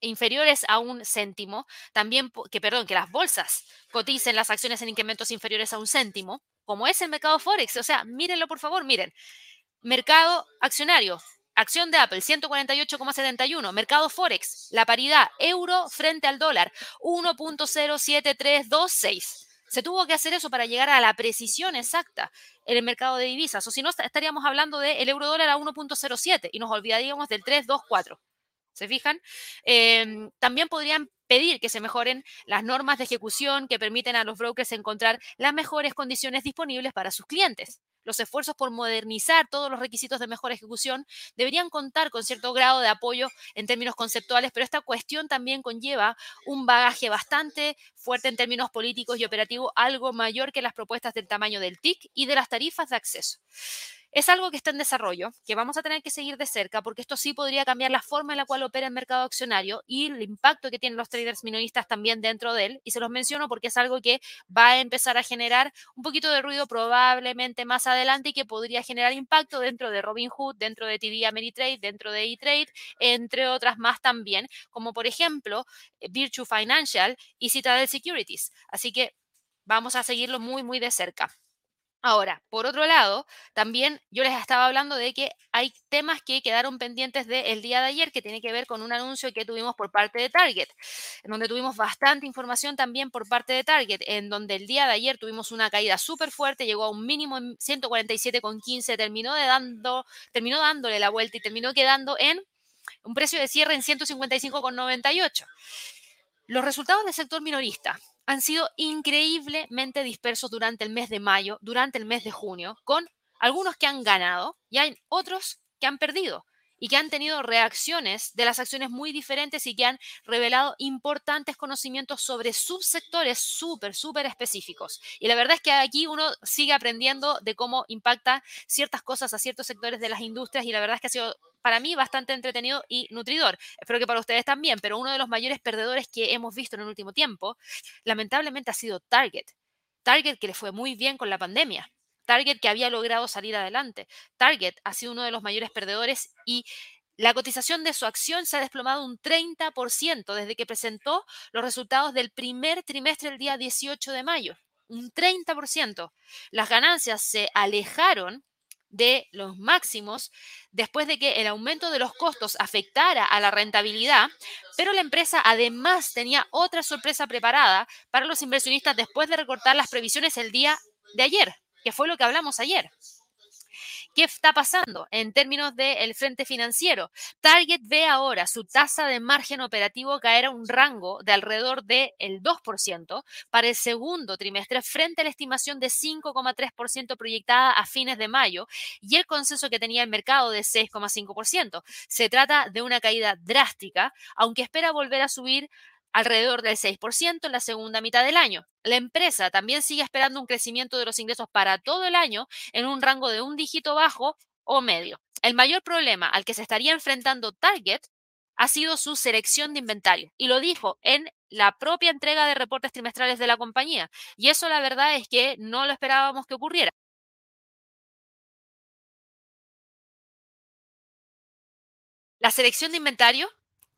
inferiores a un céntimo, también que perdón, que las bolsas coticen las acciones en incrementos inferiores a un céntimo, como es el mercado forex, o sea, mírenlo por favor, miren, Mercado accionario, acción de Apple 148,71. Mercado Forex, la paridad euro frente al dólar 1.07326. Se tuvo que hacer eso para llegar a la precisión exacta en el mercado de divisas. O si no, estaríamos hablando del euro dólar a 1.07 y nos olvidaríamos del 324. ¿Se fijan? Em, también podrían pedir que se mejoren las normas de ejecución que permiten a los brokers encontrar las mejores condiciones disponibles para sus clientes los esfuerzos por modernizar todos los requisitos de mejor ejecución deberían contar con cierto grado de apoyo en términos conceptuales, pero esta cuestión también conlleva un bagaje bastante fuerte en términos políticos y operativos, algo mayor que las propuestas del tamaño del TIC y de las tarifas de acceso. Es algo que está en desarrollo, que vamos a tener que seguir de cerca, porque esto sí podría cambiar la forma en la cual opera el mercado accionario y el impacto que tienen los traders minoristas también dentro de él. Y se los menciono porque es algo que va a empezar a generar un poquito de ruido probablemente más adelante y que podría generar impacto dentro de Robinhood, dentro de TD Ameritrade, dentro de E-Trade, entre otras más también, como por ejemplo eh, Virtue Financial y Citadel Securities. Así que vamos a seguirlo muy, muy de cerca. Ahora, por otro lado, también yo les estaba hablando de que hay temas que quedaron pendientes del día de ayer que tiene que ver con un anuncio que tuvimos por parte de Target, en donde tuvimos bastante información también por parte de Target, en donde el día de ayer tuvimos una caída súper fuerte, llegó a un mínimo en 147,15, terminó, de dando, terminó dándole la vuelta y terminó quedando en un precio de cierre en 155,98. Los resultados del sector minorista han sido increíblemente dispersos durante el mes de mayo, durante el mes de junio, con algunos que han ganado y hay otros que han perdido y que han tenido reacciones de las acciones muy diferentes y que han revelado importantes conocimientos sobre subsectores súper, súper específicos. Y la verdad es que aquí uno sigue aprendiendo de cómo impacta ciertas cosas a ciertos sectores de las industrias y la verdad es que ha sido para mí bastante entretenido y nutridor. Espero que para ustedes también, pero uno de los mayores perdedores que hemos visto en el último tiempo, lamentablemente ha sido Target. Target que le fue muy bien con la pandemia. Target que había logrado salir adelante. Target ha sido uno de los mayores perdedores y la cotización de su acción se ha desplomado un 30% desde que presentó los resultados del primer trimestre el día 18 de mayo. Un 30%. Las ganancias se alejaron de los máximos después de que el aumento de los costos afectara a la rentabilidad, pero la empresa además tenía otra sorpresa preparada para los inversionistas después de recortar las previsiones el día de ayer, que fue lo que hablamos ayer. ¿Qué está pasando en términos del frente financiero? Target ve ahora su tasa de margen operativo caer a un rango de alrededor del 2% para el segundo trimestre frente a la estimación de 5,3% proyectada a fines de mayo y el consenso que tenía el mercado de 6,5%. Se trata de una caída drástica, aunque espera volver a subir alrededor del 6% en la segunda mitad del año. La empresa también sigue esperando un crecimiento de los ingresos para todo el año en un rango de un dígito bajo o medio. El mayor problema al que se estaría enfrentando Target ha sido su selección de inventario y lo dijo en la propia entrega de reportes trimestrales de la compañía. Y eso la verdad es que no lo esperábamos que ocurriera. La selección de inventario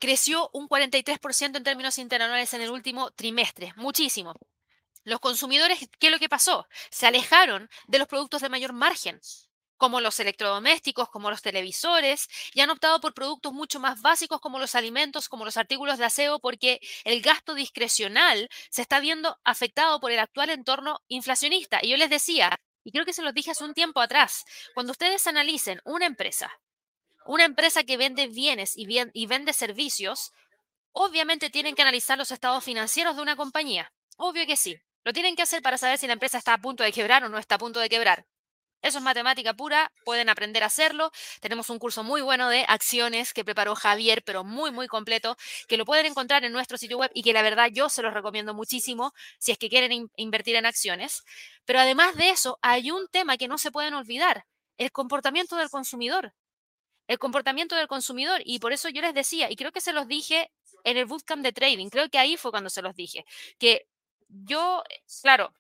creció un 43% en términos interanuales en el último trimestre, muchísimo. Los consumidores, ¿qué es lo que pasó? Se alejaron de los productos de mayor margen, como los electrodomésticos, como los televisores, y han optado por productos mucho más básicos como los alimentos, como los artículos de aseo, porque el gasto discrecional se está viendo afectado por el actual entorno inflacionista. Y yo les decía, y creo que se los dije hace un tiempo atrás, cuando ustedes analicen una empresa una empresa que vende bienes y, vende servicios, obviamente tienen que analizar los estados financieros de una compañía. Obvio que sí. Lo tienen que hacer para saber si la empresa está a punto de quebrar o no está a punto de quebrar. Eso es matemática pura, pueden aprender a hacerlo. Tenemos un curso muy bueno de acciones que preparó Javier, pero muy, muy completo, que lo pueden encontrar en nuestro sitio web y que la verdad yo se los recomiendo muchísimo si es que quieren invertir en acciones. Pero además de eso, hay un tema que no se pueden olvidar, el comportamiento del consumidor el comportamiento del consumidor. Y por eso yo les decía, y creo que se los dije en el bootcamp de trading, creo que ahí fue cuando se los dije, que yo, claro,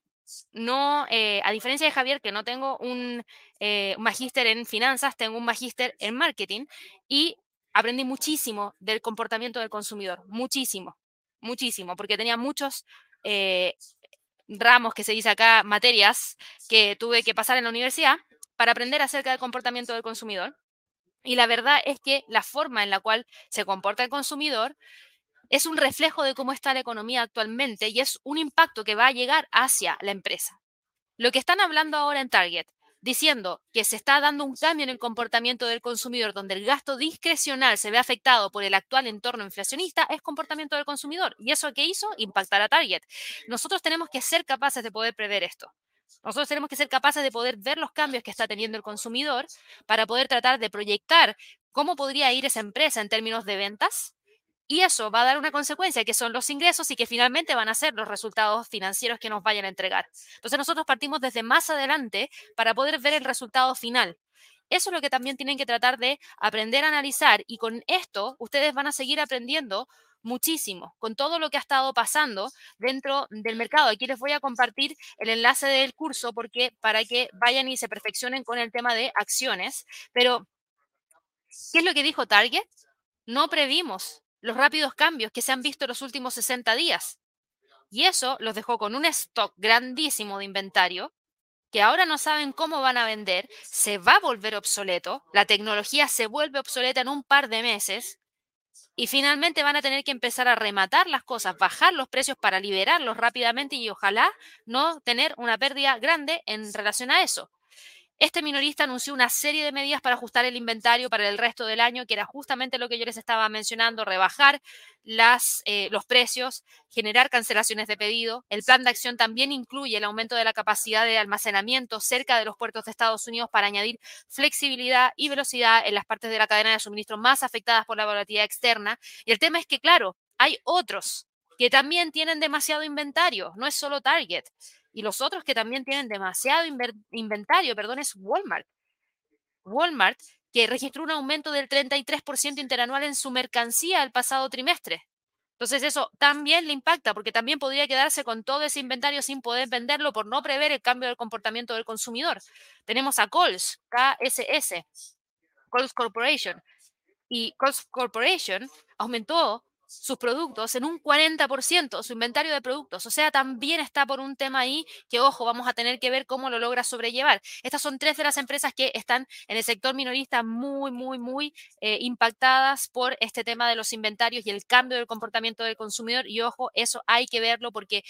no, eh, a diferencia de Javier, que no tengo un, eh, un magíster en finanzas, tengo un magíster en marketing y aprendí muchísimo del comportamiento del consumidor, muchísimo, muchísimo, porque tenía muchos eh, ramos que se dice acá, materias que tuve que pasar en la universidad para aprender acerca del comportamiento del consumidor. Y la verdad es que la forma en la cual se comporta el consumidor es un reflejo de cómo está la economía actualmente y es un impacto que va a llegar hacia la empresa. Lo que están hablando ahora en Target, diciendo que se está dando un cambio en el comportamiento del consumidor, donde el gasto discrecional se ve afectado por el actual entorno inflacionista, es comportamiento del consumidor. ¿Y eso qué hizo? Impactar a Target. Nosotros tenemos que ser capaces de poder prever esto. Nosotros tenemos que ser capaces de poder ver los cambios que está teniendo el consumidor para poder tratar de proyectar cómo podría ir esa empresa en términos de ventas. Y eso va a dar una consecuencia, que son los ingresos y que finalmente van a ser los resultados financieros que nos vayan a entregar. Entonces nosotros partimos desde más adelante para poder ver el resultado final. Eso es lo que también tienen que tratar de aprender a analizar y con esto ustedes van a seguir aprendiendo muchísimo con todo lo que ha estado pasando dentro del mercado. Aquí les voy a compartir el enlace del curso porque para que vayan y se perfeccionen con el tema de acciones. Pero, ¿qué es lo que dijo Target? No previmos los rápidos cambios que se han visto en los últimos 60 días. Y eso los dejó con un stock grandísimo de inventario que ahora no saben cómo van a vender, se va a volver obsoleto, la tecnología se vuelve obsoleta en un par de meses y finalmente van a tener que empezar a rematar las cosas, bajar los precios para liberarlos rápidamente y ojalá no tener una pérdida grande en relación a eso. Este minorista anunció una serie de medidas para ajustar el inventario para el resto del año, que era justamente lo que yo les estaba mencionando, rebajar eh, los precios, generar cancelaciones de pedido. El plan de acción también incluye el aumento de la capacidad de almacenamiento cerca de los puertos de Estados Unidos para añadir flexibilidad y velocidad en las partes de la cadena de suministro más afectadas por la volatilidad externa. Y el tema es que, claro, hay otros que también tienen demasiado inventario, no es solo Target. Y los otros que también tienen demasiado inventario, perdón, es Walmart. Walmart, que registró un aumento del 33% interanual en su mercancía el pasado trimestre. Entonces eso también le impacta porque también podría quedarse con todo ese inventario sin poder venderlo por no prever el cambio del comportamiento del consumidor. Tenemos a Coles, KSS, Coles Corporation. Y Coles Corporation aumentó sus productos en un 40%, su inventario de productos. O sea, también está por un tema ahí que, ojo, vamos a tener que ver cómo lo logra sobrellevar. Estas son tres de las empresas que están en el sector minorista muy, muy, muy eh, impactadas por este tema de los inventarios y el cambio del comportamiento del consumidor. Y, ojo, eso hay que verlo porque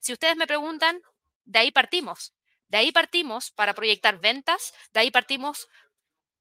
si ustedes me preguntan, de ahí partimos. De ahí partimos para proyectar ventas, de ahí partimos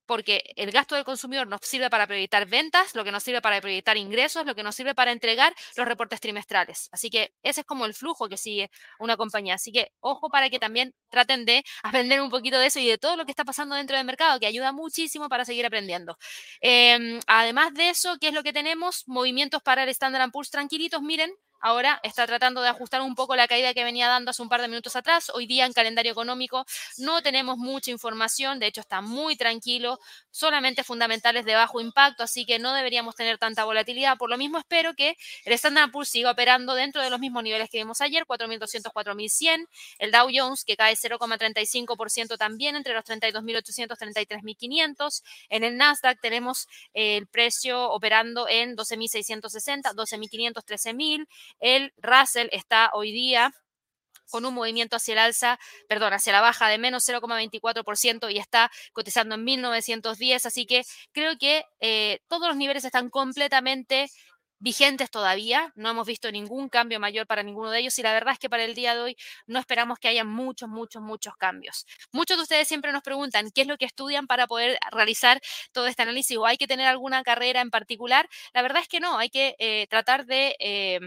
porque el gasto del consumidor nos sirve para proyectar ventas, lo que nos sirve para proyectar ingresos, lo que nos sirve para entregar los reportes trimestrales. Así que ese es como el flujo que sigue una compañía. Así que ojo para que también traten de aprender un poquito de eso y de todo lo que está pasando dentro del mercado, que ayuda muchísimo para seguir aprendiendo. Em, además de eso, ¿qué es lo que tenemos? Movimientos para el Standard Poor's tranquilitos, miren, ahora está tratando de ajustar un poco la caída que venía dando hace un par de minutos atrás. Hoy día en calendario económico no tenemos mucha información, de hecho está muy tranquilo, solamente fundamentales de bajo impacto, así que no deberíamos tener tanta volatilidad. Por lo mismo espero que el Standard Poor's siga operando dentro de los mismos niveles que vimos ayer, 4.200, 4.100. El Dow Jones que cae 0,35% también entre los 32.800, 33.500. En el Nasdaq tenemos el precio operando en 12.660, 12.500, 13.000. El Russell está hoy día con un movimiento hacia el alza, perdón, hacia la baja de menos 0,24% y está cotizando en 1910. Así que creo que eh, todos los niveles están completamente vigentes todavía, no hemos visto ningún cambio mayor para ninguno de ellos y la verdad es que para el día de hoy no esperamos que haya muchos, muchos, muchos cambios. Muchos de ustedes siempre nos preguntan qué es lo que estudian para poder realizar todo este análisis o hay que tener alguna carrera en particular. La verdad es que no, hay que eh, tratar de... Eh,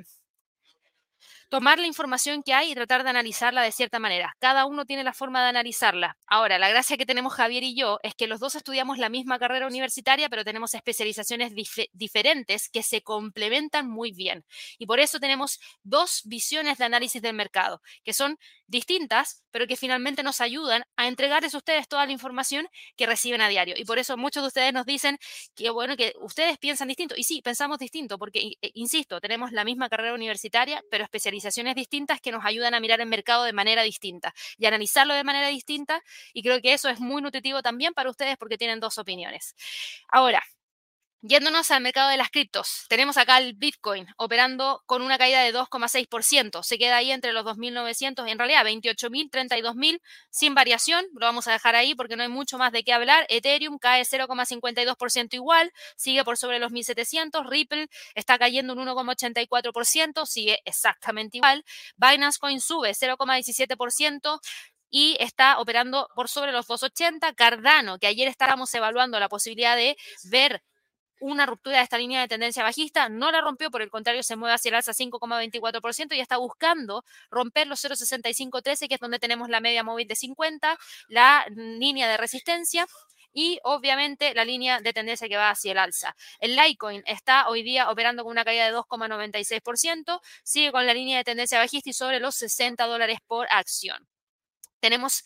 tomar la información que hay y tratar de analizarla de cierta manera. Cada uno tiene la forma de analizarla. Ahora, la gracia que tenemos Javier y yo es que los dos estudiamos la misma carrera universitaria, pero tenemos especializaciones diferentes que se complementan muy bien. Y por eso tenemos dos visiones de análisis del mercado, que son distintas, pero que finalmente nos ayudan a entregarles a ustedes toda la información que reciben a diario. Y por eso muchos de ustedes nos dicen que, bueno, que ustedes piensan distinto. Y sí, pensamos distinto, porque, eh, insisto, tenemos la misma carrera universitaria, pero especializaciones distintas que nos ayudan a mirar el mercado de manera distinta y analizarlo de manera distinta. Y creo que eso es muy nutritivo también para ustedes porque tienen dos opiniones. Ahora, Yéndonos al mercado de las criptos, tenemos acá el Bitcoin operando con una caída de 2,6%. Se queda ahí entre los 2.900, en realidad 28.000, 32.000, sin variación. Lo vamos a dejar ahí porque no hay mucho más de qué hablar. Ethereum cae 0,52% igual, sigue por sobre los 1.700. Ripple está cayendo un 1,84%, sigue exactamente igual. Binance Coin sube 0,17% y está operando por sobre los 280. Cardano, que ayer estábamos evaluando la posibilidad de ver una ruptura de esta línea de tendencia bajista, no la rompió, por el contrario, se mueve hacia el alza 5,24% y está buscando romper los 0,6513, que es donde tenemos la media móvil de 50, la línea de resistencia y obviamente la línea de tendencia que va hacia el alza. El Litecoin está hoy día operando con una caída de 2,96%, sigue con la línea de tendencia bajista y sobre los 60 dólares por acción. Tenemos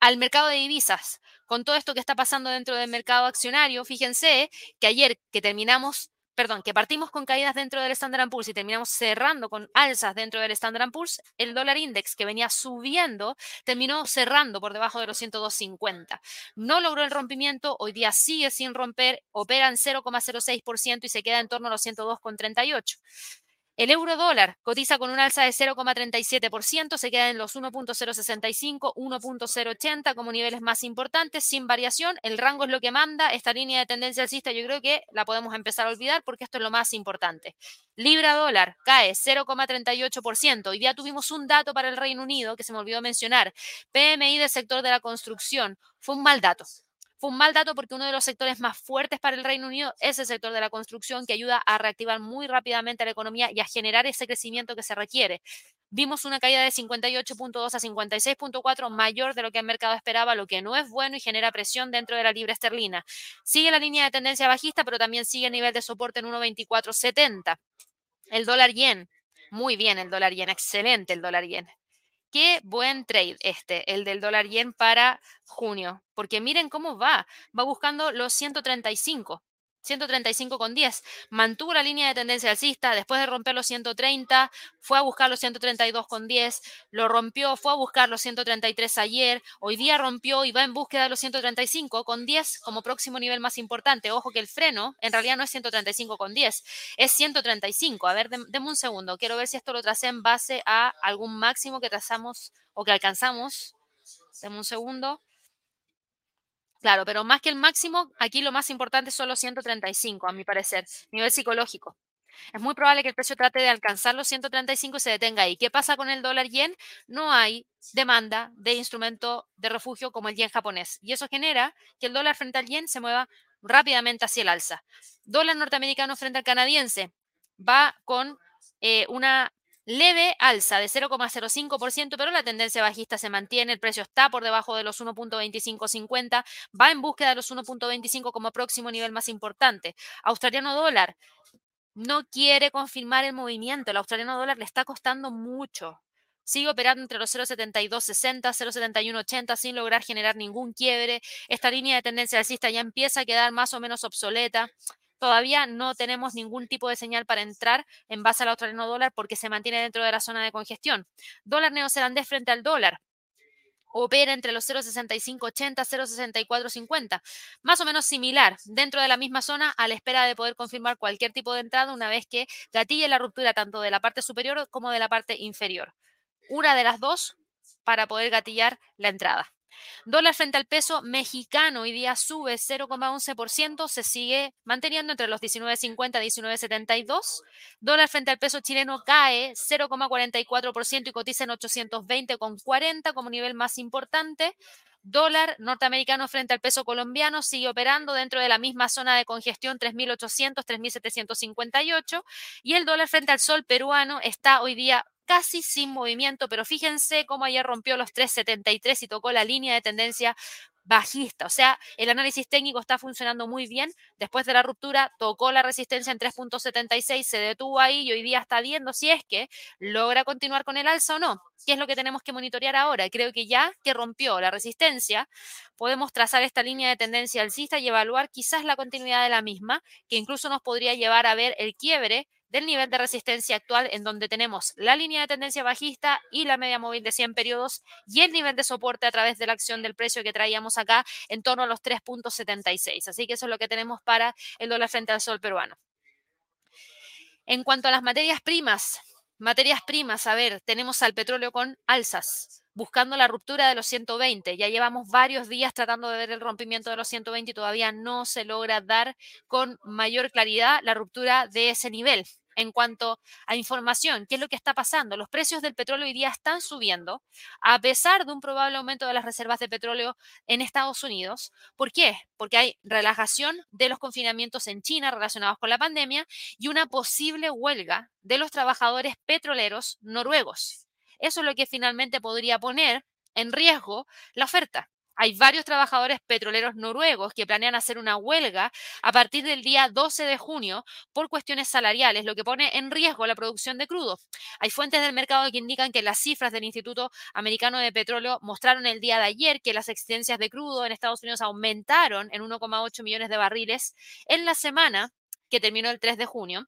al mercado de divisas con todo esto que está pasando dentro del mercado accionario, fíjense que ayer que terminamos, perdón, que partimos con caídas dentro del Standard Poor's y terminamos cerrando con alzas dentro del Standard Poor's, el dólar index que venía subiendo terminó cerrando por debajo de los 102.50. No logró el rompimiento, hoy día sigue sin romper, opera en 0,06% y se queda en torno a los 102,38. El euro dólar cotiza con un alza de 0,37%, se queda en los 1.065, 1.080 como niveles más importantes, sin variación. El rango es lo que manda. Esta línea de tendencia alcista yo creo que la podemos empezar a olvidar porque esto es lo más importante. Libra dólar cae 0,38%. Hoy día tuvimos un dato para el Reino Unido que se me olvidó mencionar. PMI del sector de la construcción. Fue un mal dato. Fue un mal dato porque uno de los sectores más fuertes para el Reino Unido es el sector de la construcción que ayuda a reactivar muy rápidamente la economía y a generar ese crecimiento que se requiere. Vimos una caída de 58.2 a 56.4 mayor de lo que el mercado esperaba, lo que no es bueno y genera presión dentro de la libra esterlina. Sigue la línea de tendencia bajista, pero también sigue el nivel de soporte en 1.2470. El dólar yen, muy bien el dólar yen, excelente el dólar yen. Qué buen trade este, el del dólar yen para junio, porque miren cómo va, va buscando los 135. 135,10. Mantuvo la línea de tendencia alcista, después de romper los 130, fue a buscar los 132,10, lo rompió, fue a buscar los 133 ayer, hoy día rompió y va en búsqueda de los 135,10 como próximo nivel más importante. Ojo que el freno en realidad no es 135,10, es 135. A ver, denme un segundo, quiero ver si esto lo tracé en base a algún máximo que trazamos o que alcanzamos. Deme un segundo. Claro, pero más que el máximo, aquí lo más importante son los 135, a mi parecer, nivel psicológico. Es muy probable que el precio trate de alcanzar los 135 y se detenga ahí. ¿Qué pasa con el dólar yen? No hay demanda de instrumento de refugio como el yen japonés. Y eso genera que el dólar frente al yen se mueva rápidamente hacia el alza. Dólar norteamericano frente al canadiense va con eh, una leve alza de 0,05%, pero la tendencia bajista se mantiene, el precio está por debajo de los 1.2550, va en búsqueda de los 1.25 como próximo nivel más importante. Australiano dólar no quiere confirmar el movimiento, el australiano dólar le está costando mucho. Sigue operando entre los 0,7260, 0,7180 sin lograr generar ningún quiebre. Esta línea de tendencia alcista ya empieza a quedar más o menos obsoleta todavía no tenemos ningún tipo de señal para entrar en base al australiano dólar porque se mantiene dentro de la zona de congestión. Dólar neozelandés frente al dólar opera entre los 0,6580 0,6450, más o menos similar, dentro de la misma zona, a la espera de poder confirmar cualquier tipo de entrada una vez que gatille la ruptura tanto de la parte superior como de la parte inferior. Una de las dos para poder gatillar la entrada. Dólar frente al peso mexicano hoy día sube 0,11%, se sigue manteniendo entre los 19.50 y 19.72. Dólar frente al peso chileno cae 0,44% y cotiza en 820,40 como nivel más importante. Dólar norteamericano frente al peso colombiano sigue operando dentro de la misma zona de congestión 3.800, 3.758 y el dólar frente al sol peruano está hoy día casi sin movimiento, pero fíjense cómo ayer rompió los 373 y tocó la línea de tendencia bajista. O sea, el análisis técnico está funcionando muy bien. Después de la ruptura, tocó la resistencia en 3.76, se detuvo ahí y hoy día está viendo si es que logra continuar con el alza o no. ¿Qué es lo que tenemos que monitorear ahora? Creo que ya que rompió la resistencia, podemos trazar esta línea de tendencia alcista y evaluar quizás la continuidad de la misma, que incluso nos podría llevar a ver el quiebre del nivel de resistencia actual en donde tenemos la línea de tendencia bajista y la media móvil de 100 periodos y el nivel de soporte a través de la acción del precio que traíamos acá en torno a los 3.76. Así que eso es lo que tenemos para el dólar frente al sol peruano. En cuanto a las materias primas, materias primas, a ver, tenemos al petróleo con alzas buscando la ruptura de los 120. Ya llevamos varios días tratando de ver el rompimiento de los 120 y todavía no se logra dar con mayor claridad la ruptura de ese nivel. En cuanto a información, ¿qué es lo que está pasando? Los precios del petróleo hoy día están subiendo a pesar de un probable aumento de las reservas de petróleo en Estados Unidos. ¿Por qué? Porque hay relajación de los confinamientos en China relacionados con la pandemia y una posible huelga de los trabajadores petroleros noruegos. Eso es lo que finalmente podría poner en riesgo la oferta. Hay varios trabajadores petroleros noruegos que planean hacer una huelga a partir del día 12 de junio por cuestiones salariales, lo que pone en riesgo la producción de crudo. Hay fuentes del mercado que indican que las cifras del Instituto Americano de Petróleo mostraron el día de ayer que las existencias de crudo en Estados Unidos aumentaron en 1,8 millones de barriles en la semana que terminó el 3 de junio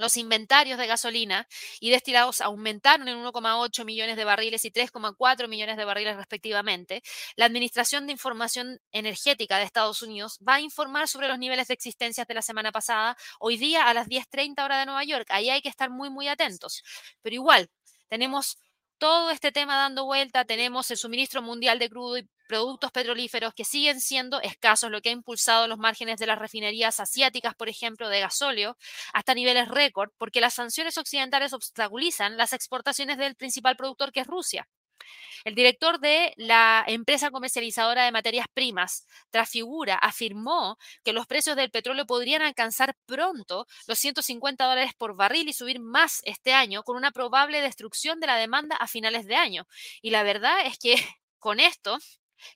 los inventarios de gasolina y destilados aumentaron en 1,8 millones de barriles y 3,4 millones de barriles respectivamente. La Administración de Información Energética de Estados Unidos va a informar sobre los niveles de existencias de la semana pasada, hoy día a las 10.30 hora de Nueva York. Ahí hay que estar muy, muy atentos. Pero igual, tenemos todo este tema dando vuelta, tenemos el suministro mundial de crudo y productos petrolíferos que siguen siendo escasos, lo que ha impulsado los márgenes de las refinerías asiáticas, por ejemplo, de gasóleo, hasta niveles récord, porque las sanciones occidentales obstaculizan las exportaciones del principal productor, que es Rusia. El director de la empresa comercializadora de materias primas, Trafigura, afirmó que los precios del petróleo podrían alcanzar pronto los 150 dólares por barril y subir más este año, con una probable destrucción de la demanda a finales de año. Y la verdad es que con esto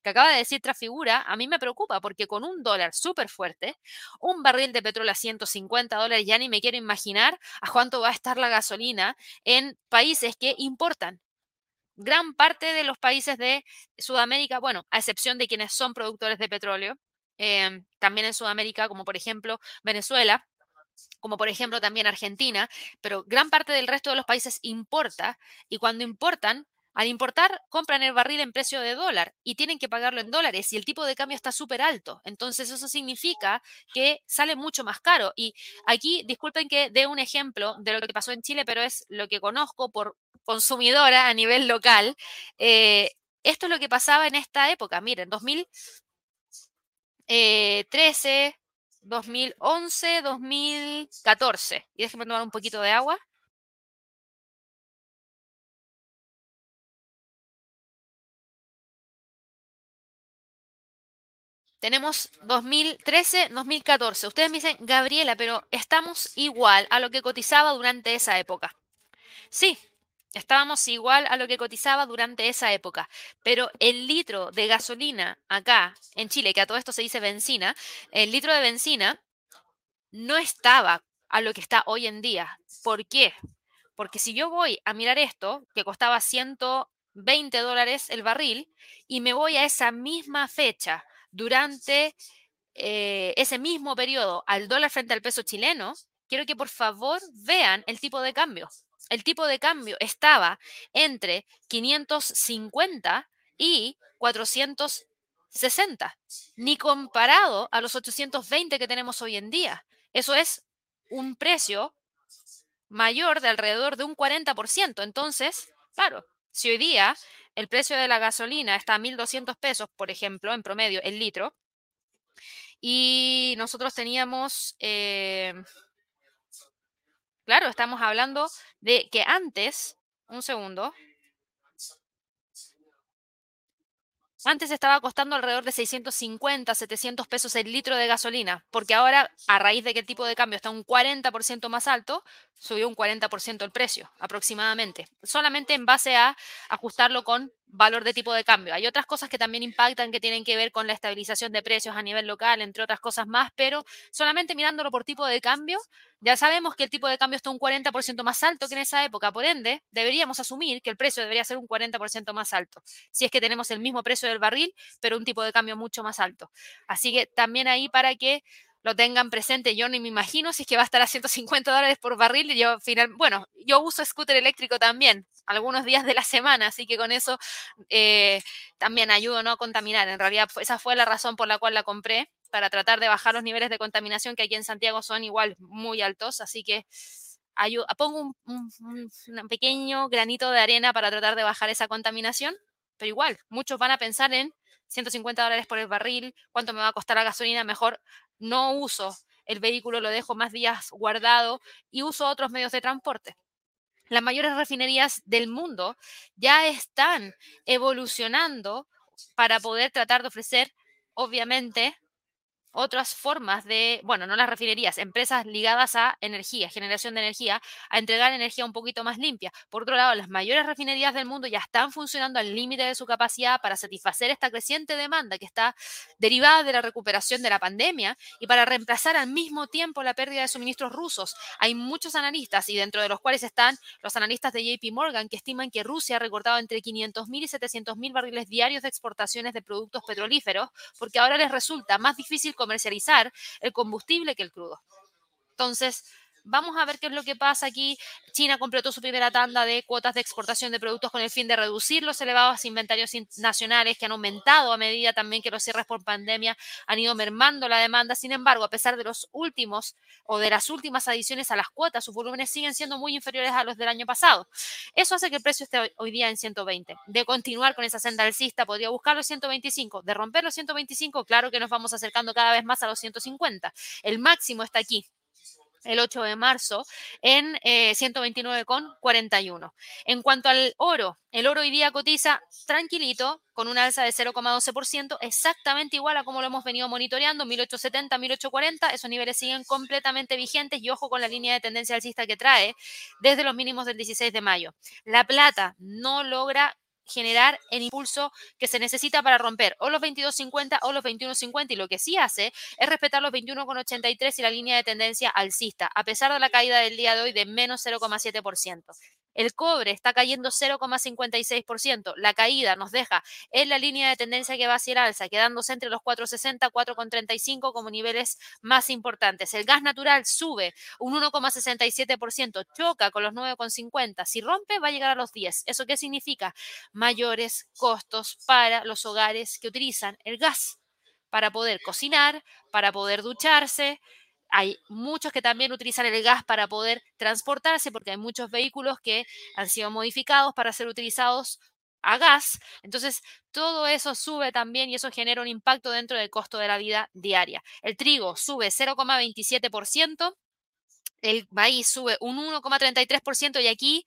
que acaba de decir Trafigura, a mí me preocupa porque con un dólar súper fuerte, un barril de petróleo a 150 dólares, ya ni me quiero imaginar a cuánto va a estar la gasolina en países que importan. Gran parte de los países de Sudamérica, bueno, a excepción de quienes son productores de petróleo, em, también en Sudamérica, como por ejemplo Venezuela, como por ejemplo también Argentina, pero gran parte del resto de los países importa y cuando importan, al importar, compran el barril en precio de dólar y tienen que pagarlo en dólares y el tipo de cambio está súper alto. Entonces eso significa que sale mucho más caro. Y aquí, disculpen que dé un ejemplo de lo que pasó en Chile, pero es lo que conozco por consumidora a nivel local. Eh, esto es lo que pasaba en esta época. Miren, 2013, 2011, 2014. Y déjenme tomar un poquito de agua. Tenemos 2013, 2014. Ustedes me dicen, Gabriela, pero estamos igual a lo que cotizaba durante esa época. Sí, estábamos igual a lo que cotizaba durante esa época, pero el litro de gasolina acá en Chile, que a todo esto se dice benzina, el litro de benzina no estaba a lo que está hoy en día. ¿Por qué? Porque si yo voy a mirar esto, que costaba 120 dólares el barril, y me voy a esa misma fecha durante eh, ese mismo periodo al dólar frente al peso chileno, quiero que por favor vean el tipo de cambio. El tipo de cambio estaba entre 550 y 460, ni comparado a los 820 que tenemos hoy en día. Eso es un precio mayor de alrededor de un 40%. Entonces, claro, si hoy día el precio de la gasolina está a 1.200 pesos, por ejemplo, en promedio, el litro, y nosotros teníamos, eh, claro, estamos hablando de que antes, un segundo, Antes estaba costando alrededor de 650, 700 pesos el litro de gasolina, porque ahora, a raíz de que el tipo de cambio está un 40% más alto, subió un 40% el precio aproximadamente, solamente en base a ajustarlo con valor de tipo de cambio. Hay otras cosas que también impactan que tienen que ver con la estabilización de precios a nivel local, entre otras cosas más, pero solamente mirándolo por tipo de cambio, ya sabemos que el tipo de cambio está un 40% más alto que en esa época, por ende, deberíamos asumir que el precio debería ser un 40% más alto, si es que tenemos el mismo precio del barril, pero un tipo de cambio mucho más alto. Así que también ahí para que lo tengan presente. Yo ni me imagino si es que va a estar a 150 dólares por barril. Yo, final, bueno, yo uso scooter eléctrico también, algunos días de la semana, así que con eso eh, también ayudo ¿no? a contaminar. En realidad, esa fue la razón por la cual la compré, para tratar de bajar los niveles de contaminación que aquí en Santiago son igual muy altos. Así que ayudo, pongo un, un pequeño granito de arena para tratar de bajar esa contaminación. Pero igual, muchos van a pensar en 150 dólares por el barril, cuánto me va a costar la gasolina, mejor no uso el vehículo, lo dejo más días guardado y uso otros medios de transporte. Las mayores refinerías del mundo ya están evolucionando para poder tratar de ofrecer, obviamente, otras formas de, bueno, no las refinerías, empresas ligadas a energía, generación de energía, a entregar energía un poquito más limpia. Por otro lado, las mayores refinerías del mundo ya están funcionando al límite de su capacidad para satisfacer esta creciente demanda que está derivada de la recuperación de la pandemia y para reemplazar al mismo tiempo la pérdida de suministros rusos. Hay muchos analistas y dentro de los cuales están los analistas de JP Morgan que estiman que Rusia ha recortado entre 500.000 y 700.000 barriles diarios de exportaciones de productos petrolíferos porque ahora les resulta más difícil comercializar el combustible que el crudo. Entonces, Vamos a ver qué es lo que pasa aquí. China completó su primera tanda de cuotas de exportación de productos con el fin de reducir los elevados inventarios nacionales que han aumentado a medida también que los cierres por pandemia han ido mermando la demanda. Sin embargo, a pesar de los últimos o de las últimas adiciones a las cuotas, sus volúmenes siguen siendo muy inferiores a los del año pasado. Eso hace que el precio esté hoy día en 120. De continuar con esa senda alcista, podría buscar los 125. De romper los 125, claro que nos vamos acercando cada vez más a los 150. El máximo está aquí, el 8 de marzo en eh, 129,41. En cuanto al oro, el oro hoy día cotiza tranquilito con una alza de 0,12%, exactamente igual a como lo hemos venido monitoreando, 1870, 1840, esos niveles siguen completamente vigentes y ojo con la línea de tendencia alcista que trae desde los mínimos del 16 de mayo. La plata no logra generar el impulso que se necesita para romper o los 22.50 o los 21.50 y lo que sí hace es respetar los 21.83 y la línea de tendencia alcista, a pesar de la caída del día de hoy de menos 0,7%. El cobre está cayendo 0,56%. La caída nos deja en la línea de tendencia que va hacia el alza, quedándose entre los 4,60 4,35 como niveles más importantes. El gas natural sube un 1,67%, choca con los 9,50. Si rompe, va a llegar a los 10. ¿Eso qué significa? Mayores costos para los hogares que utilizan el gas para poder cocinar, para poder ducharse, hay muchos que también utilizan el gas para poder transportarse, porque hay muchos vehículos que han sido modificados para ser utilizados a gas. Entonces, todo eso sube también y eso genera un impacto dentro del costo de la vida diaria. El trigo sube 0,27%. El maíz sube un 1,33% y aquí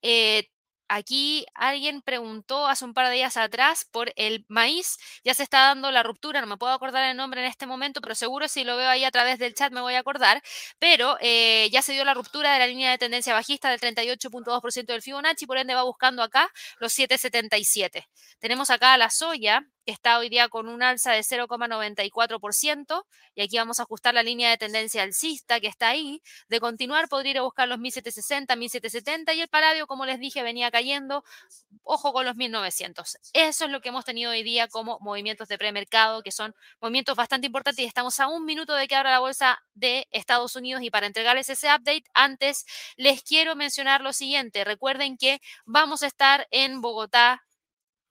eh, Aquí alguien preguntó hace un par de días atrás por el maíz. Ya se está dando la ruptura, no me puedo acordar el nombre en este momento, pero seguro si lo veo ahí a través del chat me voy a acordar. Pero eh, ya se dio la ruptura de la línea de tendencia bajista del 38.2% del Fibonacci, por ende va buscando acá los 777. Tenemos acá la soya, que está hoy día con un alza de 0,94%, y aquí vamos a ajustar la línea de tendencia alcista que está ahí. De continuar, podría ir a buscar los 1760, 1770, y el paladio, como les dije, venía cayendo. Ojo con los 1900. Eso es lo que hemos tenido hoy día como movimientos de premercado, que son movimientos bastante importantes, y estamos a un minuto de que abra la bolsa de Estados Unidos. Y para entregarles ese update, antes les quiero mencionar lo siguiente. Recuerden que vamos a estar en Bogotá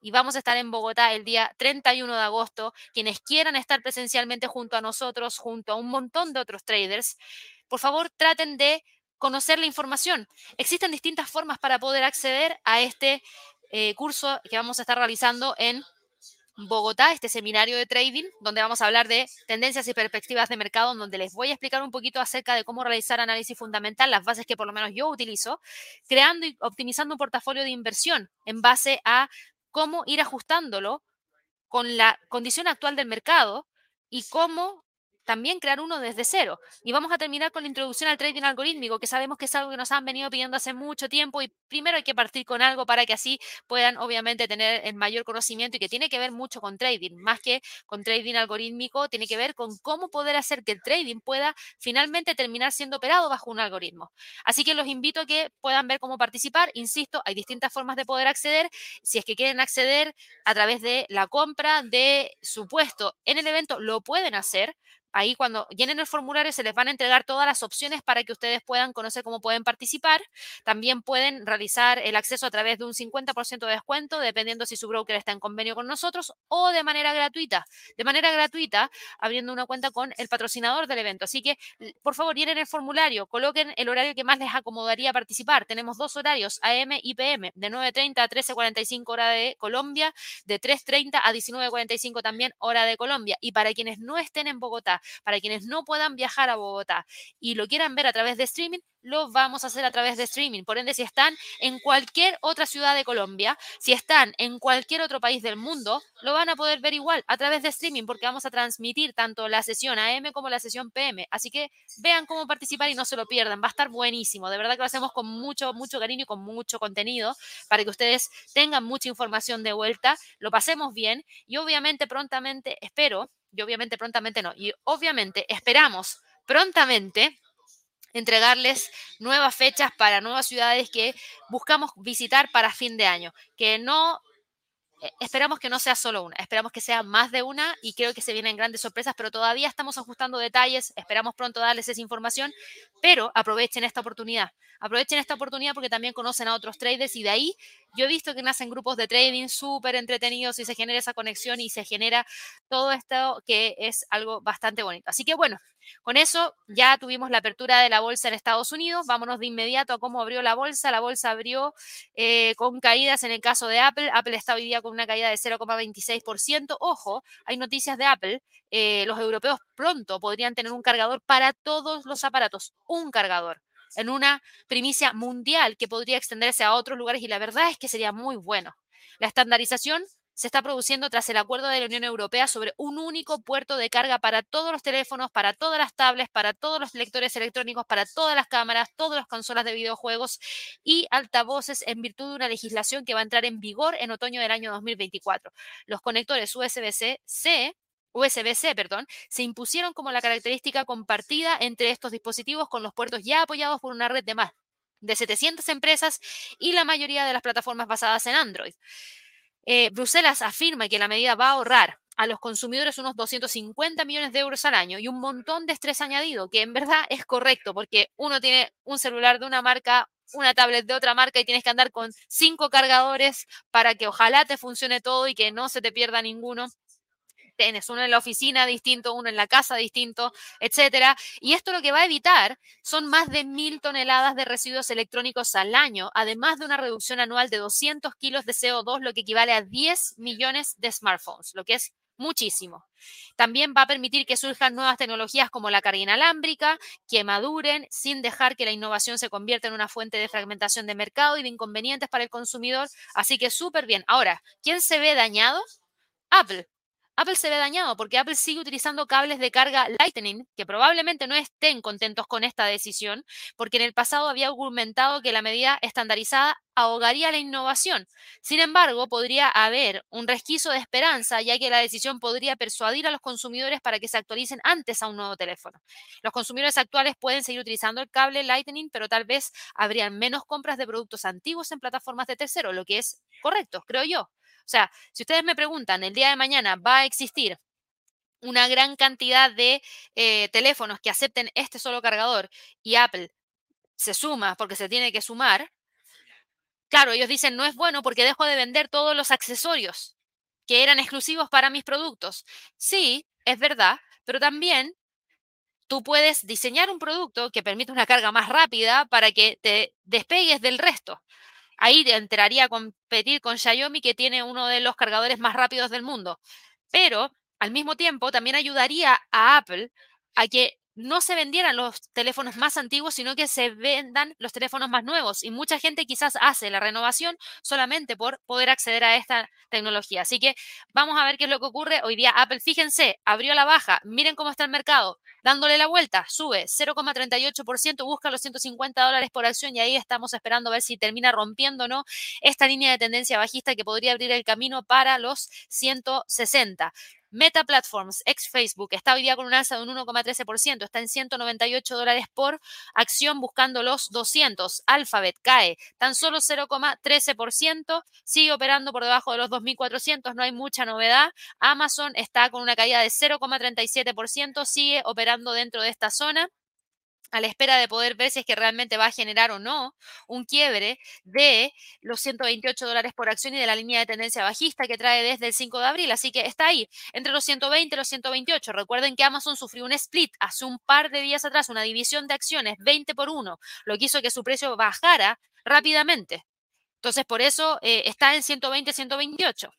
y vamos a estar en Bogotá el día 31 de agosto. Quienes quieran estar presencialmente junto a nosotros, junto a un montón de otros traders, por favor traten de conocer la información. Existen distintas formas para poder acceder a este eh, curso que vamos a estar realizando en Bogotá, este seminario de trading, donde vamos a hablar de tendencias y perspectivas de mercado, donde les voy a explicar un poquito acerca de cómo realizar análisis fundamental, las bases que por lo menos yo utilizo, creando y optimizando un portafolio de inversión en base a cómo ir ajustándolo con la condición actual del mercado y cómo también crear uno desde cero. Y vamos a terminar con la introducción al trading algorítmico, que sabemos que es algo que nos han venido pidiendo hace mucho tiempo y primero hay que partir con algo para que así puedan obviamente tener el mayor conocimiento y que tiene que ver mucho con trading, más que con trading algorítmico, tiene que ver con cómo poder hacer que el trading pueda finalmente terminar siendo operado bajo un algoritmo. Así que los invito a que puedan ver cómo participar. Insisto, hay distintas formas de poder acceder. Si es que quieren acceder a través de la compra de su puesto en el evento, lo pueden hacer ahí cuando llenen el formulario se les van a entregar todas las opciones para que ustedes puedan conocer cómo pueden participar. También pueden realizar el acceso a través de un 50% de descuento, dependiendo si su broker está en convenio con nosotros, o de manera gratuita. De manera gratuita, abriendo una cuenta con el patrocinador del evento. Así que, por favor, llenen el formulario, coloquen el horario que más les acomodaría participar. Tenemos dos horarios, AM y PM, de 9.30 a 13.45 hora de Colombia, de 3.30 a 19.45 también hora de Colombia. Y para quienes no estén en Bogotá, para quienes no puedan viajar a Bogotá y lo quieran ver a través de streaming, lo vamos a hacer a través de streaming. Por ende, si están en cualquier otra ciudad de Colombia, si están en cualquier otro país del mundo, lo van a poder ver igual a través de streaming porque vamos a transmitir tanto la sesión AM como la sesión PM. Así que vean cómo participar y no se lo pierdan. Va a estar buenísimo. De verdad que lo hacemos con mucho, mucho cariño y con mucho contenido para que ustedes tengan mucha información de vuelta, lo pasemos bien y obviamente prontamente, espero, y obviamente prontamente no. Y obviamente esperamos prontamente entregarles nuevas fechas para nuevas ciudades que buscamos visitar para fin de año, que no esperamos que no sea solo una, esperamos que sea más de una y creo que se vienen grandes sorpresas, pero todavía estamos ajustando detalles, esperamos pronto darles esa información, pero aprovechen esta oportunidad, aprovechen esta oportunidad porque también conocen a otros traders y de ahí yo he visto que nacen grupos de trading súper entretenidos y se genera esa conexión y se genera todo esto que es algo bastante bonito. Así que bueno, con eso ya tuvimos la apertura de la bolsa en Estados Unidos. Vámonos de inmediato a cómo abrió la bolsa. La bolsa abrió eh, con caídas en el caso de Apple. Apple está hoy día con una caída de 0,26%. Ojo, hay noticias de Apple. Eh, los europeos pronto podrían tener un cargador para todos los aparatos. Un cargador en una primicia mundial que podría extenderse a otros lugares y la verdad es que sería muy bueno. La estandarización se está produciendo tras el acuerdo de la Unión Europea sobre un único puerto de carga para todos los teléfonos, para todas las tablets, para todos los lectores electrónicos, para todas las cámaras, todas las consolas de videojuegos y altavoces en virtud de una legislación que va a entrar en vigor en otoño del año 2024. Los conectores USB-C USB-C, perdón, se impusieron como la característica compartida entre estos dispositivos con los puertos ya apoyados por una red de más de 700 empresas y la mayoría de las plataformas basadas en Android. Eh, Bruselas afirma que la medida va a ahorrar a los consumidores unos 250 millones de euros al año y un montón de estrés añadido, que en verdad es correcto, porque uno tiene un celular de una marca, una tablet de otra marca y tienes que andar con cinco cargadores para que ojalá te funcione todo y que no se te pierda ninguno tienes uno en la oficina distinto, uno en la casa distinto, etcétera. Y esto lo que va a evitar son más de mil toneladas de residuos electrónicos al año, además de una reducción anual de 200 kilos de CO2, lo que equivale a 10 millones de smartphones, lo que es muchísimo. También va a permitir que surjan nuevas tecnologías como la carga inalámbrica, que maduren sin dejar que la innovación se convierta en una fuente de fragmentación de mercado y de inconvenientes para el consumidor. Así que súper bien. Ahora, ¿quién se ve dañado? Apple. Apple se ve dañado porque Apple sigue utilizando cables de carga Lightning, que probablemente no estén contentos con esta decisión, porque en el pasado había argumentado que la medida estandarizada ahogaría la innovación. Sin embargo, podría haber un resquicio de esperanza, ya que la decisión podría persuadir a los consumidores para que se actualicen antes a un nuevo teléfono. Los consumidores actuales pueden seguir utilizando el cable Lightning, pero tal vez habrían menos compras de productos antiguos en plataformas de tercero, lo que es correcto, creo yo. O sea, si ustedes me preguntan, el día de mañana va a existir una gran cantidad de eh, teléfonos que acepten este solo cargador y Apple se suma porque se tiene que sumar, claro, ellos dicen no es bueno porque dejo de vender todos los accesorios que eran exclusivos para mis productos. Sí, es verdad, pero también tú puedes diseñar un producto que permita una carga más rápida para que te despegues del resto. Ahí entraría a competir con Xiaomi, que tiene uno de los cargadores más rápidos del mundo. Pero al mismo tiempo también ayudaría a Apple a que no se vendieran los teléfonos más antiguos, sino que se vendan los teléfonos más nuevos. Y mucha gente quizás hace la renovación solamente por poder acceder a esta tecnología. Así que vamos a ver qué es lo que ocurre. Hoy día Apple, fíjense, abrió la baja. Miren cómo está el mercado dándole la vuelta, sube 0,38%, busca los 150 dólares por acción y ahí estamos esperando a ver si termina rompiendo o no esta línea de tendencia bajista que podría abrir el camino para los 160. Meta Platforms, ex Facebook, está hoy día con un alza de un 1,13%, está en 198 dólares por acción buscando los 200. Alphabet cae tan solo 0,13%, sigue operando por debajo de los 2.400, no hay mucha novedad. Amazon está con una caída de 0,37%, sigue operando dentro de esta zona a la espera de poder ver si es que realmente va a generar o no un quiebre de los 128 dólares por acción y de la línea de tendencia bajista que trae desde el 5 de abril. Así que está ahí, entre los 120 y los 128. Recuerden que Amazon sufrió un split hace un par de días atrás, una división de acciones 20 por 1, lo que hizo que su precio bajara rápidamente. Entonces, por eso eh, está en 120, 128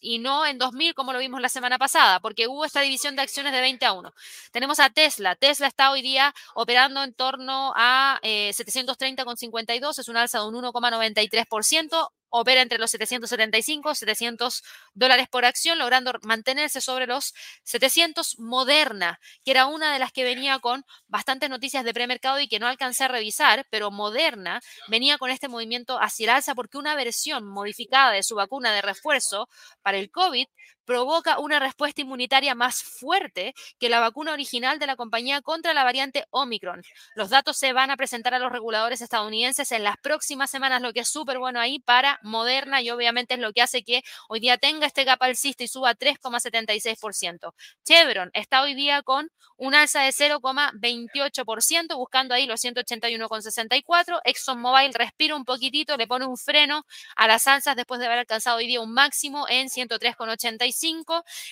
y no en 2000 como lo vimos la semana pasada, porque hubo esta división de acciones de 20 a 1. Tenemos a Tesla. Tesla está hoy día operando en torno a eh, 730,52, es un alza de un 1,93% opera entre los 775 y 700 dólares por acción, logrando mantenerse sobre los 700 Moderna, que era una de las que venía con bastantes noticias de premercado y que no alcancé a revisar, pero Moderna venía con este movimiento hacia el alza porque una versión modificada de su vacuna de refuerzo para el COVID provoca una respuesta inmunitaria más fuerte que la vacuna original de la compañía contra la variante Omicron. Los datos se van a presentar a los reguladores estadounidenses en las próximas semanas, lo que es súper bueno ahí para Moderna y obviamente es lo que hace que hoy día tenga este gap alcista y suba 3,76%. Chevron está hoy día con un alza de 0,28%, buscando ahí los 181,64. ExxonMobil respira un poquitito, le pone un freno a las alzas después de haber alcanzado hoy día un máximo en 103,85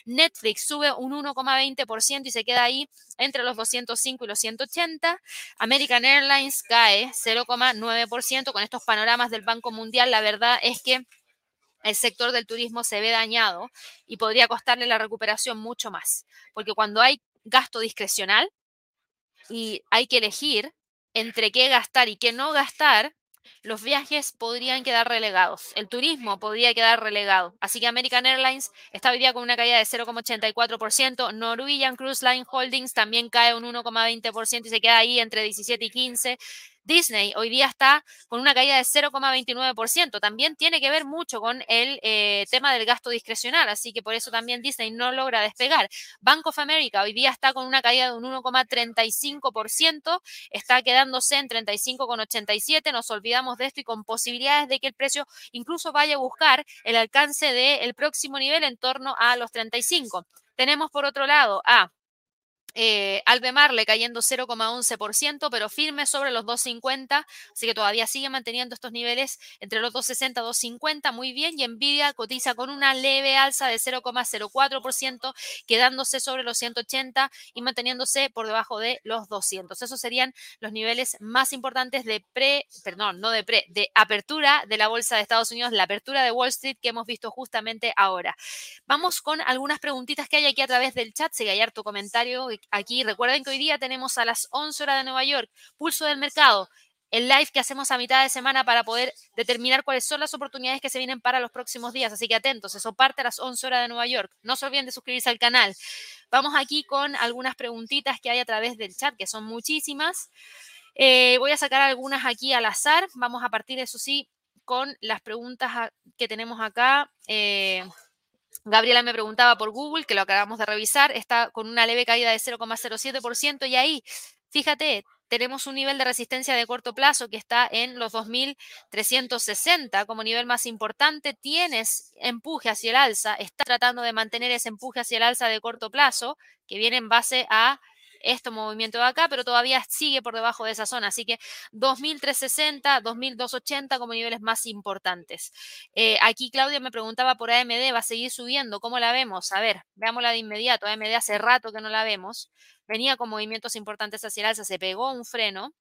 Netflix sube un 1,20% y se queda ahí entre los 205 y los 180. American Airlines cae 0,9% con estos panoramas del Banco Mundial. La verdad es que el sector del turismo se ve dañado y podría costarle la recuperación mucho más, porque cuando hay gasto discrecional y hay que elegir entre qué gastar y qué no gastar, los viajes podrían quedar relegados, el turismo podría quedar relegado. Así que American Airlines está hoy día con una caída de 0,84%, Norwegian Cruise Line Holdings también cae un 1,20% y se queda ahí entre 17 y 15. Disney hoy día está con una caída de 0,29%. También tiene que ver mucho con el eh, tema del gasto discrecional, así que por eso también Disney no logra despegar. Bank of America hoy día está con una caída de un 1,35%, está quedándose en 35,87. Nos olvidamos de esto y con posibilidades de que el precio incluso vaya a buscar el alcance del próximo nivel en torno a los 35. Tenemos por otro lado a eh, Albemarle cayendo 0,11%, pero firme sobre los 2,50, así que todavía sigue manteniendo estos niveles entre los 2,60 y 2,50, muy bien, y Nvidia cotiza con una leve alza de 0,04%, quedándose sobre los 180 y manteniéndose por debajo de los 200. Esos serían los niveles más importantes de pre, perdón, no de pre, de apertura de la bolsa de Estados Unidos, la apertura de Wall Street que hemos visto justamente ahora. Vamos con algunas preguntitas que hay aquí a través del chat, si hay tu comentario aquí. Recuerden que hoy día tenemos a las 11 horas de Nueva York, pulso del mercado, el live que hacemos a mitad de semana para poder determinar cuáles son las oportunidades que se vienen para los próximos días. Así que atentos, eso parte a las 11 horas de Nueva York. No se olviden de suscribirse al canal. Vamos aquí con algunas preguntitas que hay a través del chat, que son muchísimas. Eh, voy a sacar algunas aquí al azar. Vamos a partir, eso sí, con las preguntas que tenemos acá. Eh, Gabriela me preguntaba por Google, que lo acabamos de revisar, está con una leve caída de 0,07% y ahí, fíjate, tenemos un nivel de resistencia de corto plazo que está en los 2.360 como nivel más importante. Tienes empuje hacia el alza, está tratando de mantener ese empuje hacia el alza de corto plazo que viene en base a este movimiento de acá, pero todavía sigue por debajo de esa zona. Así que 2.360, 2.280 como niveles más importantes. Eh, aquí Claudia me preguntaba por AMD, ¿va a seguir subiendo? ¿Cómo la vemos? A ver, veámosla de inmediato. AMD hace rato que no la vemos. Venía con movimientos importantes hacia el alza, se pegó un freno,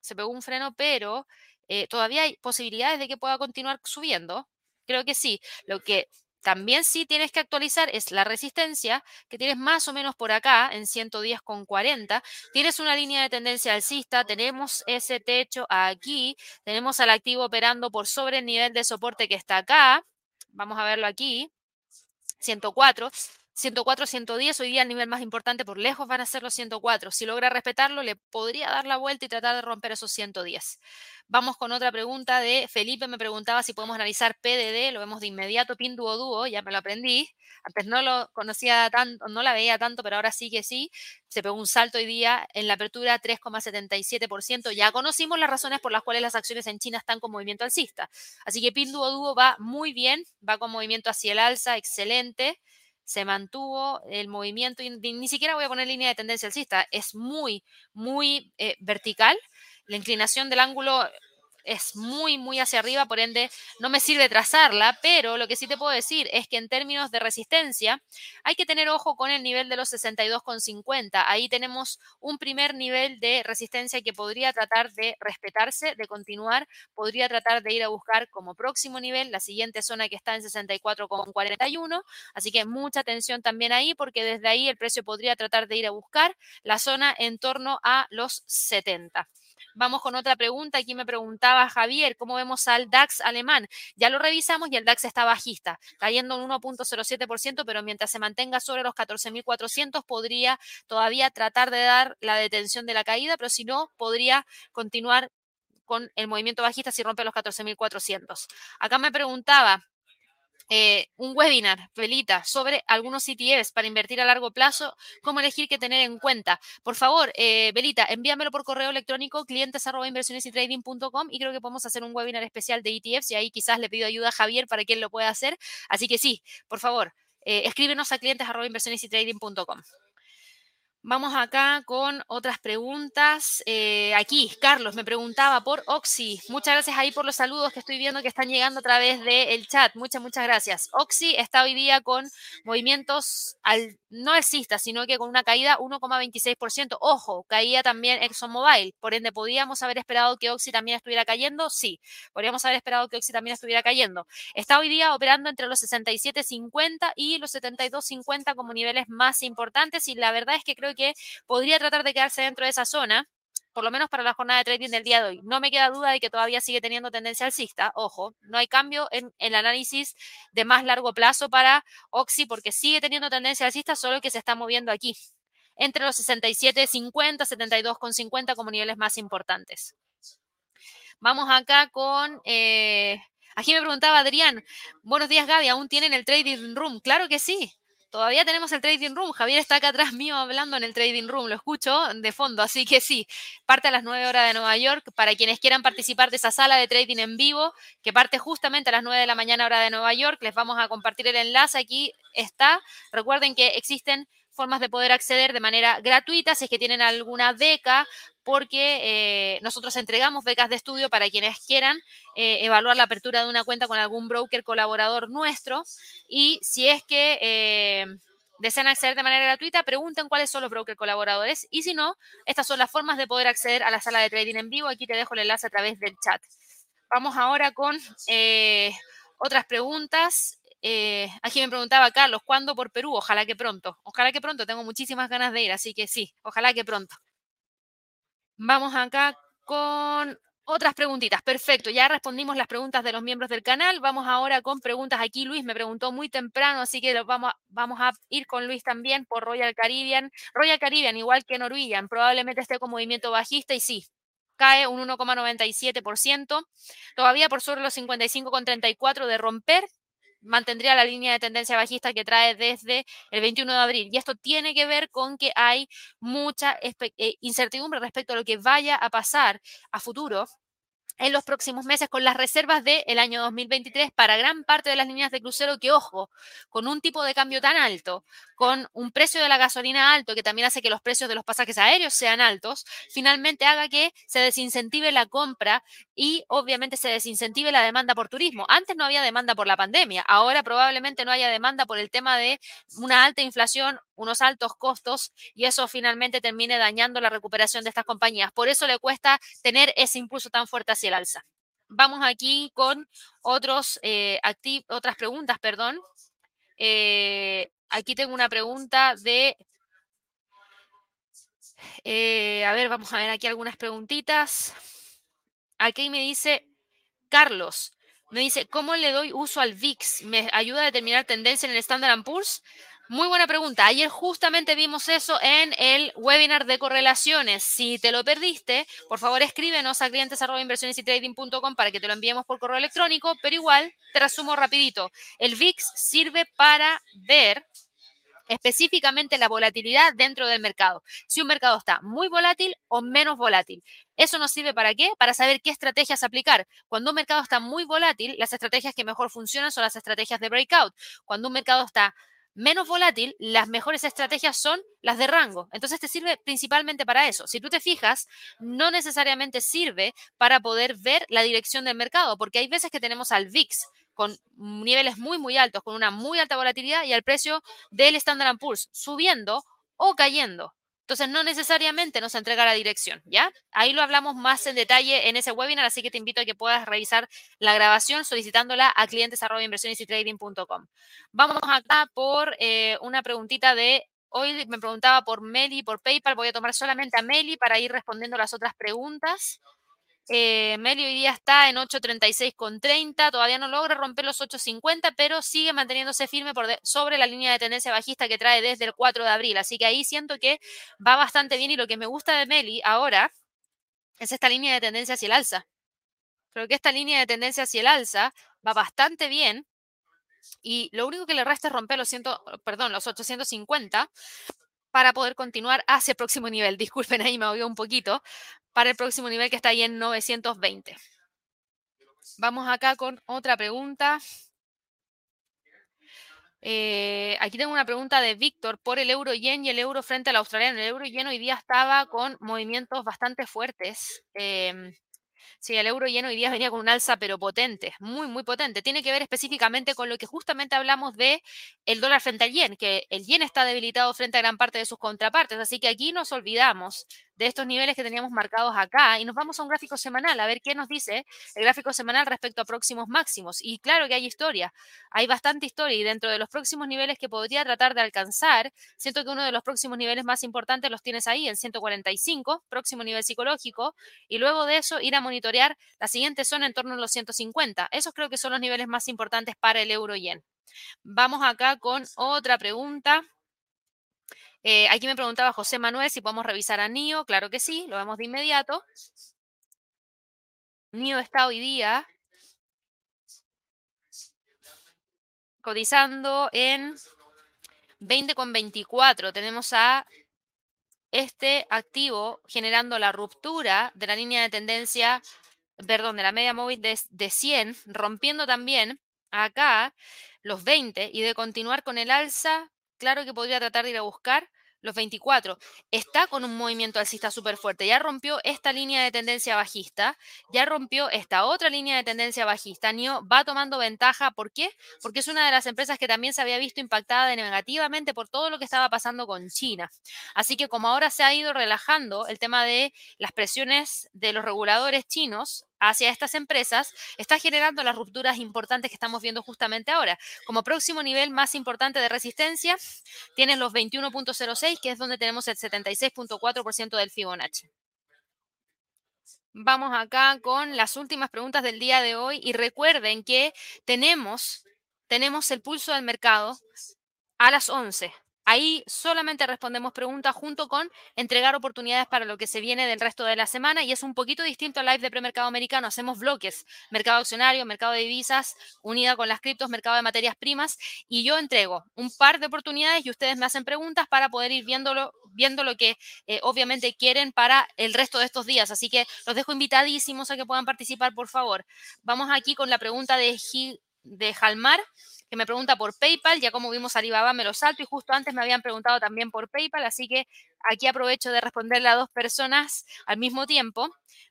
se pegó un freno, pero eh, todavía hay posibilidades de que pueda continuar subiendo. Creo que sí. Lo que también sí tienes que actualizar es la resistencia, que tienes más o menos por acá, en 110,40. Tienes una línea de tendencia alcista, tenemos ese techo aquí, tenemos al activo operando por sobre el nivel de soporte que está acá. Vamos a verlo aquí, 104. 104, 110, hoy día el nivel más importante por lejos van a ser los 104. Si logra respetarlo, le podría dar la vuelta y tratar de romper esos 110. Vamos con otra pregunta de Felipe, me preguntaba si podemos analizar PDD, lo vemos de inmediato, PIN Duo, ya me lo aprendí. Antes no lo conocía tanto, no la veía tanto, pero ahora sí que sí. Se pegó un salto hoy día en la apertura 3,77%. Ya conocimos las razones por las cuales las acciones en China están con movimiento alcista. Así que PIN Duo va muy bien, va con movimiento hacia el alza, excelente se mantuvo el movimiento, y ni siquiera voy a poner línea de tendencia alcista, es muy, muy eh, vertical. La inclinación del ángulo es muy, muy hacia arriba, por ende no me sirve trazarla, pero lo que sí te puedo decir es que en términos de resistencia hay que tener ojo con el nivel de los 62,50. Ahí tenemos un primer nivel de resistencia que podría tratar de respetarse, de continuar, podría tratar de ir a buscar como próximo nivel la siguiente zona que está en 64,41. Así que mucha atención también ahí porque desde ahí el precio podría tratar de ir a buscar la zona en torno a los 70. Vamos con otra pregunta. Aquí me preguntaba Javier, ¿cómo vemos al DAX alemán? Ya lo revisamos y el DAX está bajista, cayendo un 1.07%, pero mientras se mantenga sobre los 14.400 podría todavía tratar de dar la detención de la caída, pero si no, podría continuar con el movimiento bajista si rompe los 14.400. Acá me preguntaba, eh, un webinar, Belita, sobre algunos ETFs para invertir a largo plazo, cómo elegir qué tener en cuenta. Por favor, eh, Belita, envíamelo por correo electrónico clientes y creo que podemos hacer un webinar especial de ETFs y ahí quizás le pido ayuda a Javier para que él lo pueda hacer. Así que sí, por favor, eh, escríbenos a clientes y. Vamos acá con otras preguntas. Eh, aquí, Carlos me preguntaba por Oxy. Muchas gracias ahí por los saludos que estoy viendo que están llegando a través del chat. Muchas, muchas gracias. Oxy está hoy día con movimientos al, no alcistas, sino que con una caída 1,26%. Ojo, caía también ExxonMobil. Por ende, ¿podríamos haber esperado que Oxy también estuviera cayendo? Sí, podríamos haber esperado que Oxy también estuviera cayendo. Está hoy día operando entre los 67.50 y los 72.50 como niveles más importantes y la verdad es que creo que podría tratar de quedarse dentro de esa zona, por lo menos para la jornada de trading del día de hoy. No me queda duda de que todavía sigue teniendo tendencia alcista. Ojo, no hay cambio en, el análisis de más largo plazo para Oxy porque sigue teniendo tendencia alcista, solo que se está moviendo aquí, entre los 67.50, 72.50 como niveles más importantes. Vamos acá con... Eh, aquí me preguntaba Adrián, buenos días Gaby, ¿aún tienen el trading room? Claro que sí. Todavía tenemos el trading room. Javier está acá atrás mío hablando en el trading room. Lo escucho de fondo. Así que sí, parte a las 9 horas de Nueva York. Para quienes quieran participar de esa sala de trading en vivo, que parte justamente a las 9 de la mañana hora de Nueva York, les vamos a compartir el enlace. Aquí está. Recuerden que existen formas de poder acceder de manera gratuita si es que tienen alguna beca, porque eh, nosotros entregamos becas de estudio para quienes quieran eh, evaluar la apertura de una cuenta con algún broker colaborador nuestro. Y si es que eh, desean acceder de manera gratuita, pregunten cuáles son los brokers colaboradores. Y si no, estas son las formas de poder acceder a la sala de trading en vivo. Aquí te dejo el enlace a través del chat. Vamos ahora con otras preguntas. Eh, aquí me preguntaba Carlos, ¿cuándo por Perú? Ojalá que pronto. Ojalá que pronto. Tengo muchísimas ganas de ir, así que sí, ojalá que pronto. Vamos acá con otras preguntitas. Perfecto, ya respondimos las preguntas de los miembros del canal. Vamos ahora con preguntas. Aquí Luis me preguntó muy temprano, así que vamos, a ir con Luis también por Royal Caribbean. Royal Caribbean, igual que Norwegian, probablemente esté con movimiento bajista y sí, cae un 1,97%, todavía por sobre los 55,34 de romper, mantendría la línea de tendencia bajista que trae desde el 21 de abril. Y esto tiene que ver con que hay mucha eh, incertidumbre respecto a lo que vaya a pasar a futuro en los próximos meses con las reservas del año 2023 para gran parte de las líneas de crucero que, ojo, con un tipo de cambio tan alto, con un precio de la gasolina alto, que también hace que los precios de los pasajes aéreos sean altos, finalmente haga que se desincentive la compra y obviamente se desincentive la demanda por turismo. Antes no había demanda por la pandemia, ahora probablemente no haya demanda por el tema de una alta inflación unos altos costos y eso finalmente termine dañando la recuperación de estas compañías. Por eso le cuesta tener ese impulso tan fuerte hacia el alza. Vamos aquí con otros, eh, otras preguntas, perdón. Eh, aquí tengo una pregunta de... Eh, a ver, vamos a ver aquí algunas preguntitas. Aquí me dice Carlos, me dice, ¿cómo le doy uso al VIX? ¿Me ayuda a determinar tendencia en el Standard Poor's? Muy buena pregunta. Ayer justamente vimos eso en el webinar de correlaciones. Si te lo perdiste, por favor escríbenos a clientes para que te lo enviemos por correo electrónico, pero igual te resumo rapidito. El VIX sirve para ver específicamente la volatilidad dentro del mercado. Si un mercado está muy volátil o menos volátil. ¿Eso nos sirve para qué? Para saber qué estrategias aplicar. Cuando un mercado está muy volátil, las estrategias que mejor funcionan son las estrategias de breakout. Cuando un mercado está menos volátil, las mejores estrategias son las de rango. Entonces te sirve principalmente para eso. Si tú te fijas, no necesariamente sirve para poder ver la dirección del mercado, porque hay veces que tenemos al VIX con niveles muy, muy altos, con una muy alta volatilidad y al precio del Standard Poor's subiendo o cayendo. Entonces, no necesariamente nos entrega la dirección, ¿ya? Ahí lo hablamos más en detalle en ese webinar, así que te invito a que puedas revisar la grabación solicitándola a clientes Vamos acá por eh, una preguntita de, hoy me preguntaba por Meli, por PayPal, voy a tomar solamente a Meli para ir respondiendo las otras preguntas. Eh, Meli hoy día está en 8.36,30, todavía no logra romper los 8.50, pero sigue manteniéndose firme por sobre la línea de tendencia bajista que trae desde el 4 de abril. Así que ahí siento que va bastante bien y lo que me gusta de Meli ahora es esta línea de tendencia hacia el alza. Creo que esta línea de tendencia hacia el alza va bastante bien y lo único que le resta es romper los, 100, perdón, los 850 para poder continuar hacia el próximo nivel. Disculpen, ahí me oí un poquito, para el próximo nivel que está ahí en 920. Vamos acá con otra pregunta. Eh, aquí tengo una pregunta de Víctor por el euro yen y el euro frente al australiano. El euro yen hoy día estaba con movimientos bastante fuertes. Em, Sí, el euro yen hoy día venía con un alza, pero potente, muy, muy potente. Tiene que ver específicamente con lo que justamente hablamos de el dólar frente al yen, que el yen está debilitado frente a gran parte de sus contrapartes. Así que aquí nos olvidamos de estos niveles que teníamos marcados acá y nos vamos a un gráfico semanal a ver qué nos dice el gráfico semanal respecto a próximos máximos. Y claro que hay historia, hay bastante historia y dentro de los próximos niveles que podría tratar de alcanzar, siento que uno de los próximos niveles más importantes los tienes ahí en 145, próximo nivel psicológico, y luego de eso ir a monitorear la siguiente zona en torno a los 150. Esos creo que son los niveles más importantes para el euro yen. Vamos acá con otra pregunta. Eh, aquí me preguntaba José Manuel si podemos revisar a NIO. Claro que sí, lo vemos de inmediato. NIO está hoy día cotizando en 20,24. Tenemos a este activo generando la ruptura de la línea de tendencia, perdón, de la media móvil de, de 100, rompiendo también acá los 20 y de continuar con el alza, claro que podría tratar de ir a buscar los 24, está con un movimiento alcista súper fuerte. Ya rompió esta línea de tendencia bajista, ya rompió esta otra línea de tendencia bajista. NIO va tomando ventaja. ¿Por qué? Porque es una de las empresas que también se había visto impactada negativamente por todo lo que estaba pasando con China. Así que como ahora se ha ido relajando el tema de las presiones de los reguladores chinos, hacia estas empresas está generando las rupturas importantes que estamos viendo justamente ahora. Como próximo nivel más importante de resistencia, tienes los 21.06, que es donde tenemos el 76.4% del Fibonacci. Vamos acá con las últimas preguntas del día de hoy y recuerden que tenemos, tenemos el pulso del mercado a las 11. Ahí solamente respondemos preguntas junto con entregar oportunidades para lo que se viene del resto de la semana y es un poquito distinto al live de premercado americano. Hacemos bloques, mercado accionario, mercado de divisas, unida con las criptos, mercado de materias primas y yo entrego un par de oportunidades y ustedes me hacen preguntas para poder ir viéndolo, viendo lo que eh, obviamente quieren para el resto de estos días. Así que los dejo invitadísimos a que puedan participar, por favor. Vamos aquí con la pregunta de, de Jalmar que me pregunta por PayPal, ya como vimos Alibaba me lo salto y justo antes me habían preguntado también por PayPal, así que aquí aprovecho de responderle a dos personas al mismo tiempo.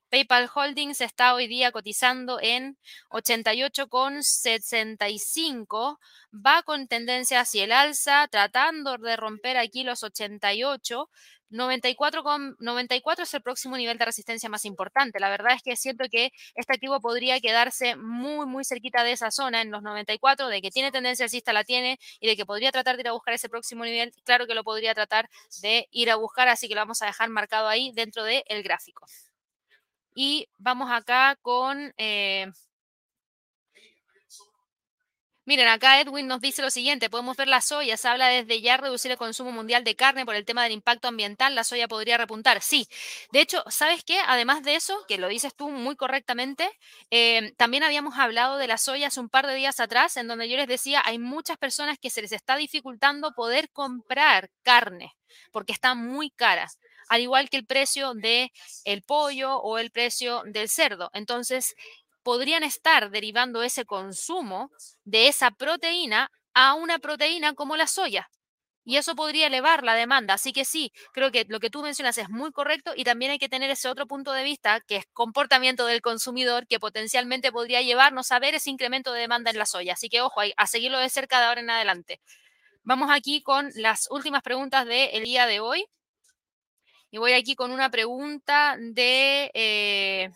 PayPal Holdings está hoy día cotizando en 88,65. Va con tendencia hacia el alza, tratando de romper aquí los 88. 94, 94 es el próximo nivel de resistencia más importante. La verdad es que siento que este activo podría quedarse muy, muy cerquita de esa zona en los 94, de que tiene tendencia alcista, la tiene, y de que podría tratar de ir a buscar ese próximo nivel. Claro que lo podría tratar de ir a buscar, así que lo vamos a dejar marcado ahí dentro del gráfico. Y vamos acá con... Eh, Miren, acá Edwin nos dice lo siguiente, podemos ver la soya, se habla desde ya reducir el consumo mundial de carne por el tema del impacto ambiental, la soya podría repuntar. Sí, de hecho, ¿sabes qué? Además de eso, que lo dices tú muy correctamente, eh, también habíamos hablado de la soya hace un par de días atrás, en donde yo les decía, hay muchas personas que se les está dificultando poder comprar carne porque está muy cara al igual que el precio del el pollo o el precio del cerdo. Entonces, podrían estar derivando ese consumo de esa proteína a una proteína como la soya. Y eso podría elevar la demanda. Así que sí, creo que lo que tú mencionas es muy correcto y también hay que tener ese otro punto de vista, que es comportamiento del consumidor, que potencialmente podría llevarnos a ver ese incremento de demanda en la soya. Así que ojo, a seguirlo de cerca de ahora en adelante. Vamos aquí con las últimas preguntas del día de hoy. Y voy aquí con una pregunta de... Eh,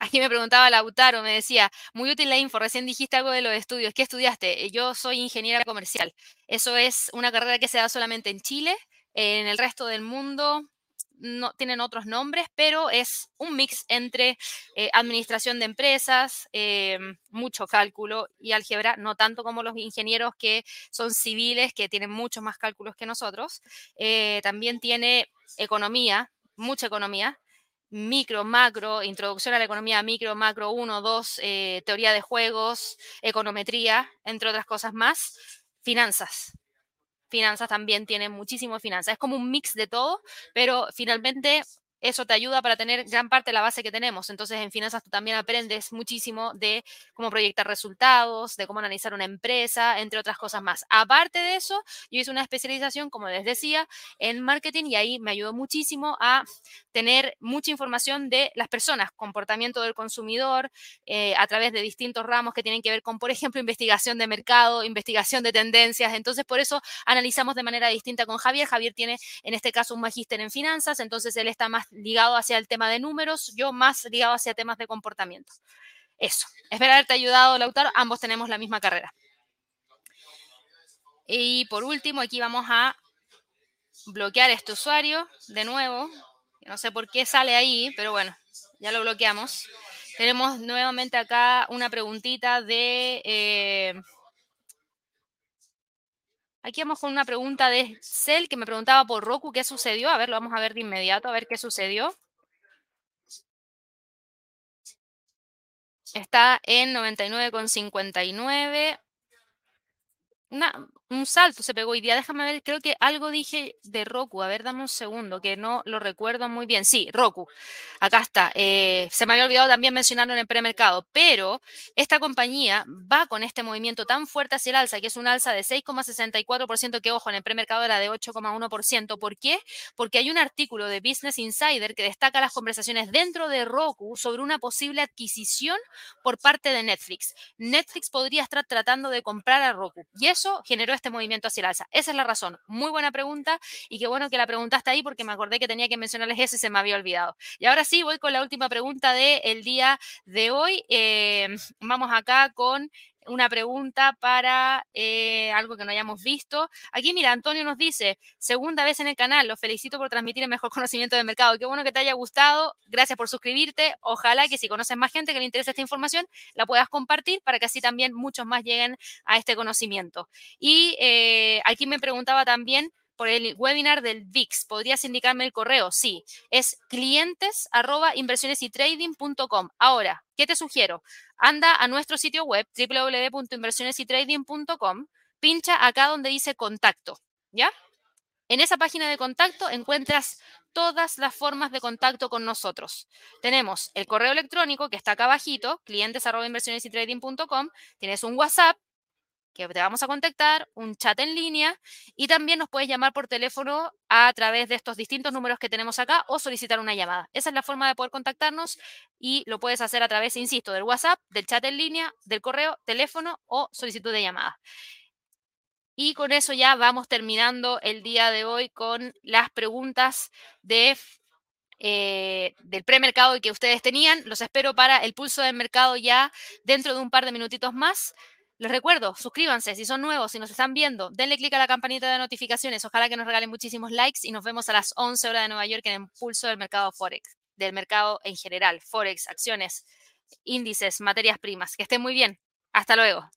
Aquí me preguntaba Lautaro, me decía, muy útil la info, recién dijiste algo de los estudios, ¿qué estudiaste? Eh, yo soy ingeniera comercial. Eso es una carrera que se da solamente en Chile, en el resto del mundo no tienen otros nombres, pero es un mix entre eh, administración de empresas, em, mucho cálculo y álgebra, no tanto como los ingenieros que son civiles, que tienen muchos más cálculos que nosotros. Eh, también tiene economía, mucha economía, micro, macro, introducción a la economía micro, macro 1, 2, eh, teoría de juegos, econometría, entre otras cosas más, finanzas. Finanzas también tiene muchísimo finanzas. Es como un mix de todo, pero finalmente eso te ayuda para tener gran parte de la base que tenemos. Entonces, en finanzas tú también aprendes muchísimo de cómo proyectar resultados, de cómo analizar una empresa, entre otras cosas más. Aparte de eso, yo hice una especialización, como les decía, en marketing y ahí me ayudó muchísimo a tener mucha información de las personas, comportamiento del consumidor, eh, a través de distintos ramos que tienen que ver con, por ejemplo, investigación de mercado, investigación de tendencias. Entonces, por eso analizamos de manera distinta con Javier. Javier tiene, en este caso, un magíster en finanzas, entonces él está más ligado hacia el tema de números, yo más ligado hacia temas de comportamiento. Eso. Espero haberte ayudado, Lautaro. Ambos tenemos la misma carrera. Y por último, aquí vamos a bloquear este usuario de nuevo. No sé por qué sale ahí, pero bueno, ya lo bloqueamos. Tenemos nuevamente acá una preguntita de... Eh, Aquí vamos con una pregunta de Cell que me preguntaba por Roku qué sucedió. A ver, lo vamos a ver de inmediato, a ver qué sucedió. está en 99,59 un salto se pegó hoy día. Déjame ver, creo que algo dije de Roku. A ver, dame un segundo, que no lo recuerdo muy bien. Sí, Roku. Acá está. Eh, se me había olvidado también mencionarlo en el premercado, pero esta compañía va con este movimiento tan fuerte hacia el alza, que es un alza de 6,64%, que ojo, en el premercado era de 8,1%. ¿Por qué? Porque hay un artículo de Business Insider que destaca las conversaciones dentro de Roku sobre una posible adquisición por parte de Netflix. Netflix podría estar tratando de comprar a Roku. Y eso generó este movimiento hacia el alza. Esa es la razón. Muy buena pregunta y qué bueno que la preguntaste ahí porque me acordé que tenía que mencionarles eso y se me había olvidado. Y ahora sí, voy con la última pregunta del día de hoy. Eh, vamos acá con una pregunta para eh, algo que no hayamos visto. Aquí, mira, Antonio nos dice, segunda vez en el canal, los felicito por transmitir el mejor conocimiento del mercado. Qué bueno que te haya gustado. Gracias por suscribirte. Ojalá que si conoces más gente que le interesa esta información, la puedas compartir para que así también muchos más lleguen a este conocimiento. Y eh, aquí me preguntaba también por el webinar del VIX. ¿Podrías indicarme el correo? Sí, es clientes arroba inversionesytrading.com. Ahora, ¿qué te sugiero? Anda a nuestro sitio web www.inversionesytrading.com, pincha acá donde dice contacto, ¿ya? En esa página de contacto encuentras todas las formas de contacto con nosotros. Tenemos el correo electrónico que está acá abajito, clientes arroba inversionesytrading.com, tienes un WhatsApp que te vamos a contactar, un chat en línea y también nos puedes llamar por teléfono a través de estos distintos números que tenemos acá o solicitar una llamada. Esa es la forma de poder contactarnos y lo puedes hacer a través, insisto, del WhatsApp, del chat en línea, del correo, teléfono o solicitud de llamada. Y con eso ya vamos terminando el día de hoy con las preguntas eh, del premercado que ustedes tenían. Los espero para el pulso del mercado ya dentro de un par de minutitos más. Les recuerdo, suscríbanse si son nuevos, si nos están viendo, denle clic a la campanita de notificaciones. Ojalá que nos regalen muchísimos likes y nos vemos a las 11 horas de Nueva York en el pulso del mercado Forex, del mercado en general, Forex, acciones, índices, materias primas. Que estén muy bien. Hasta luego.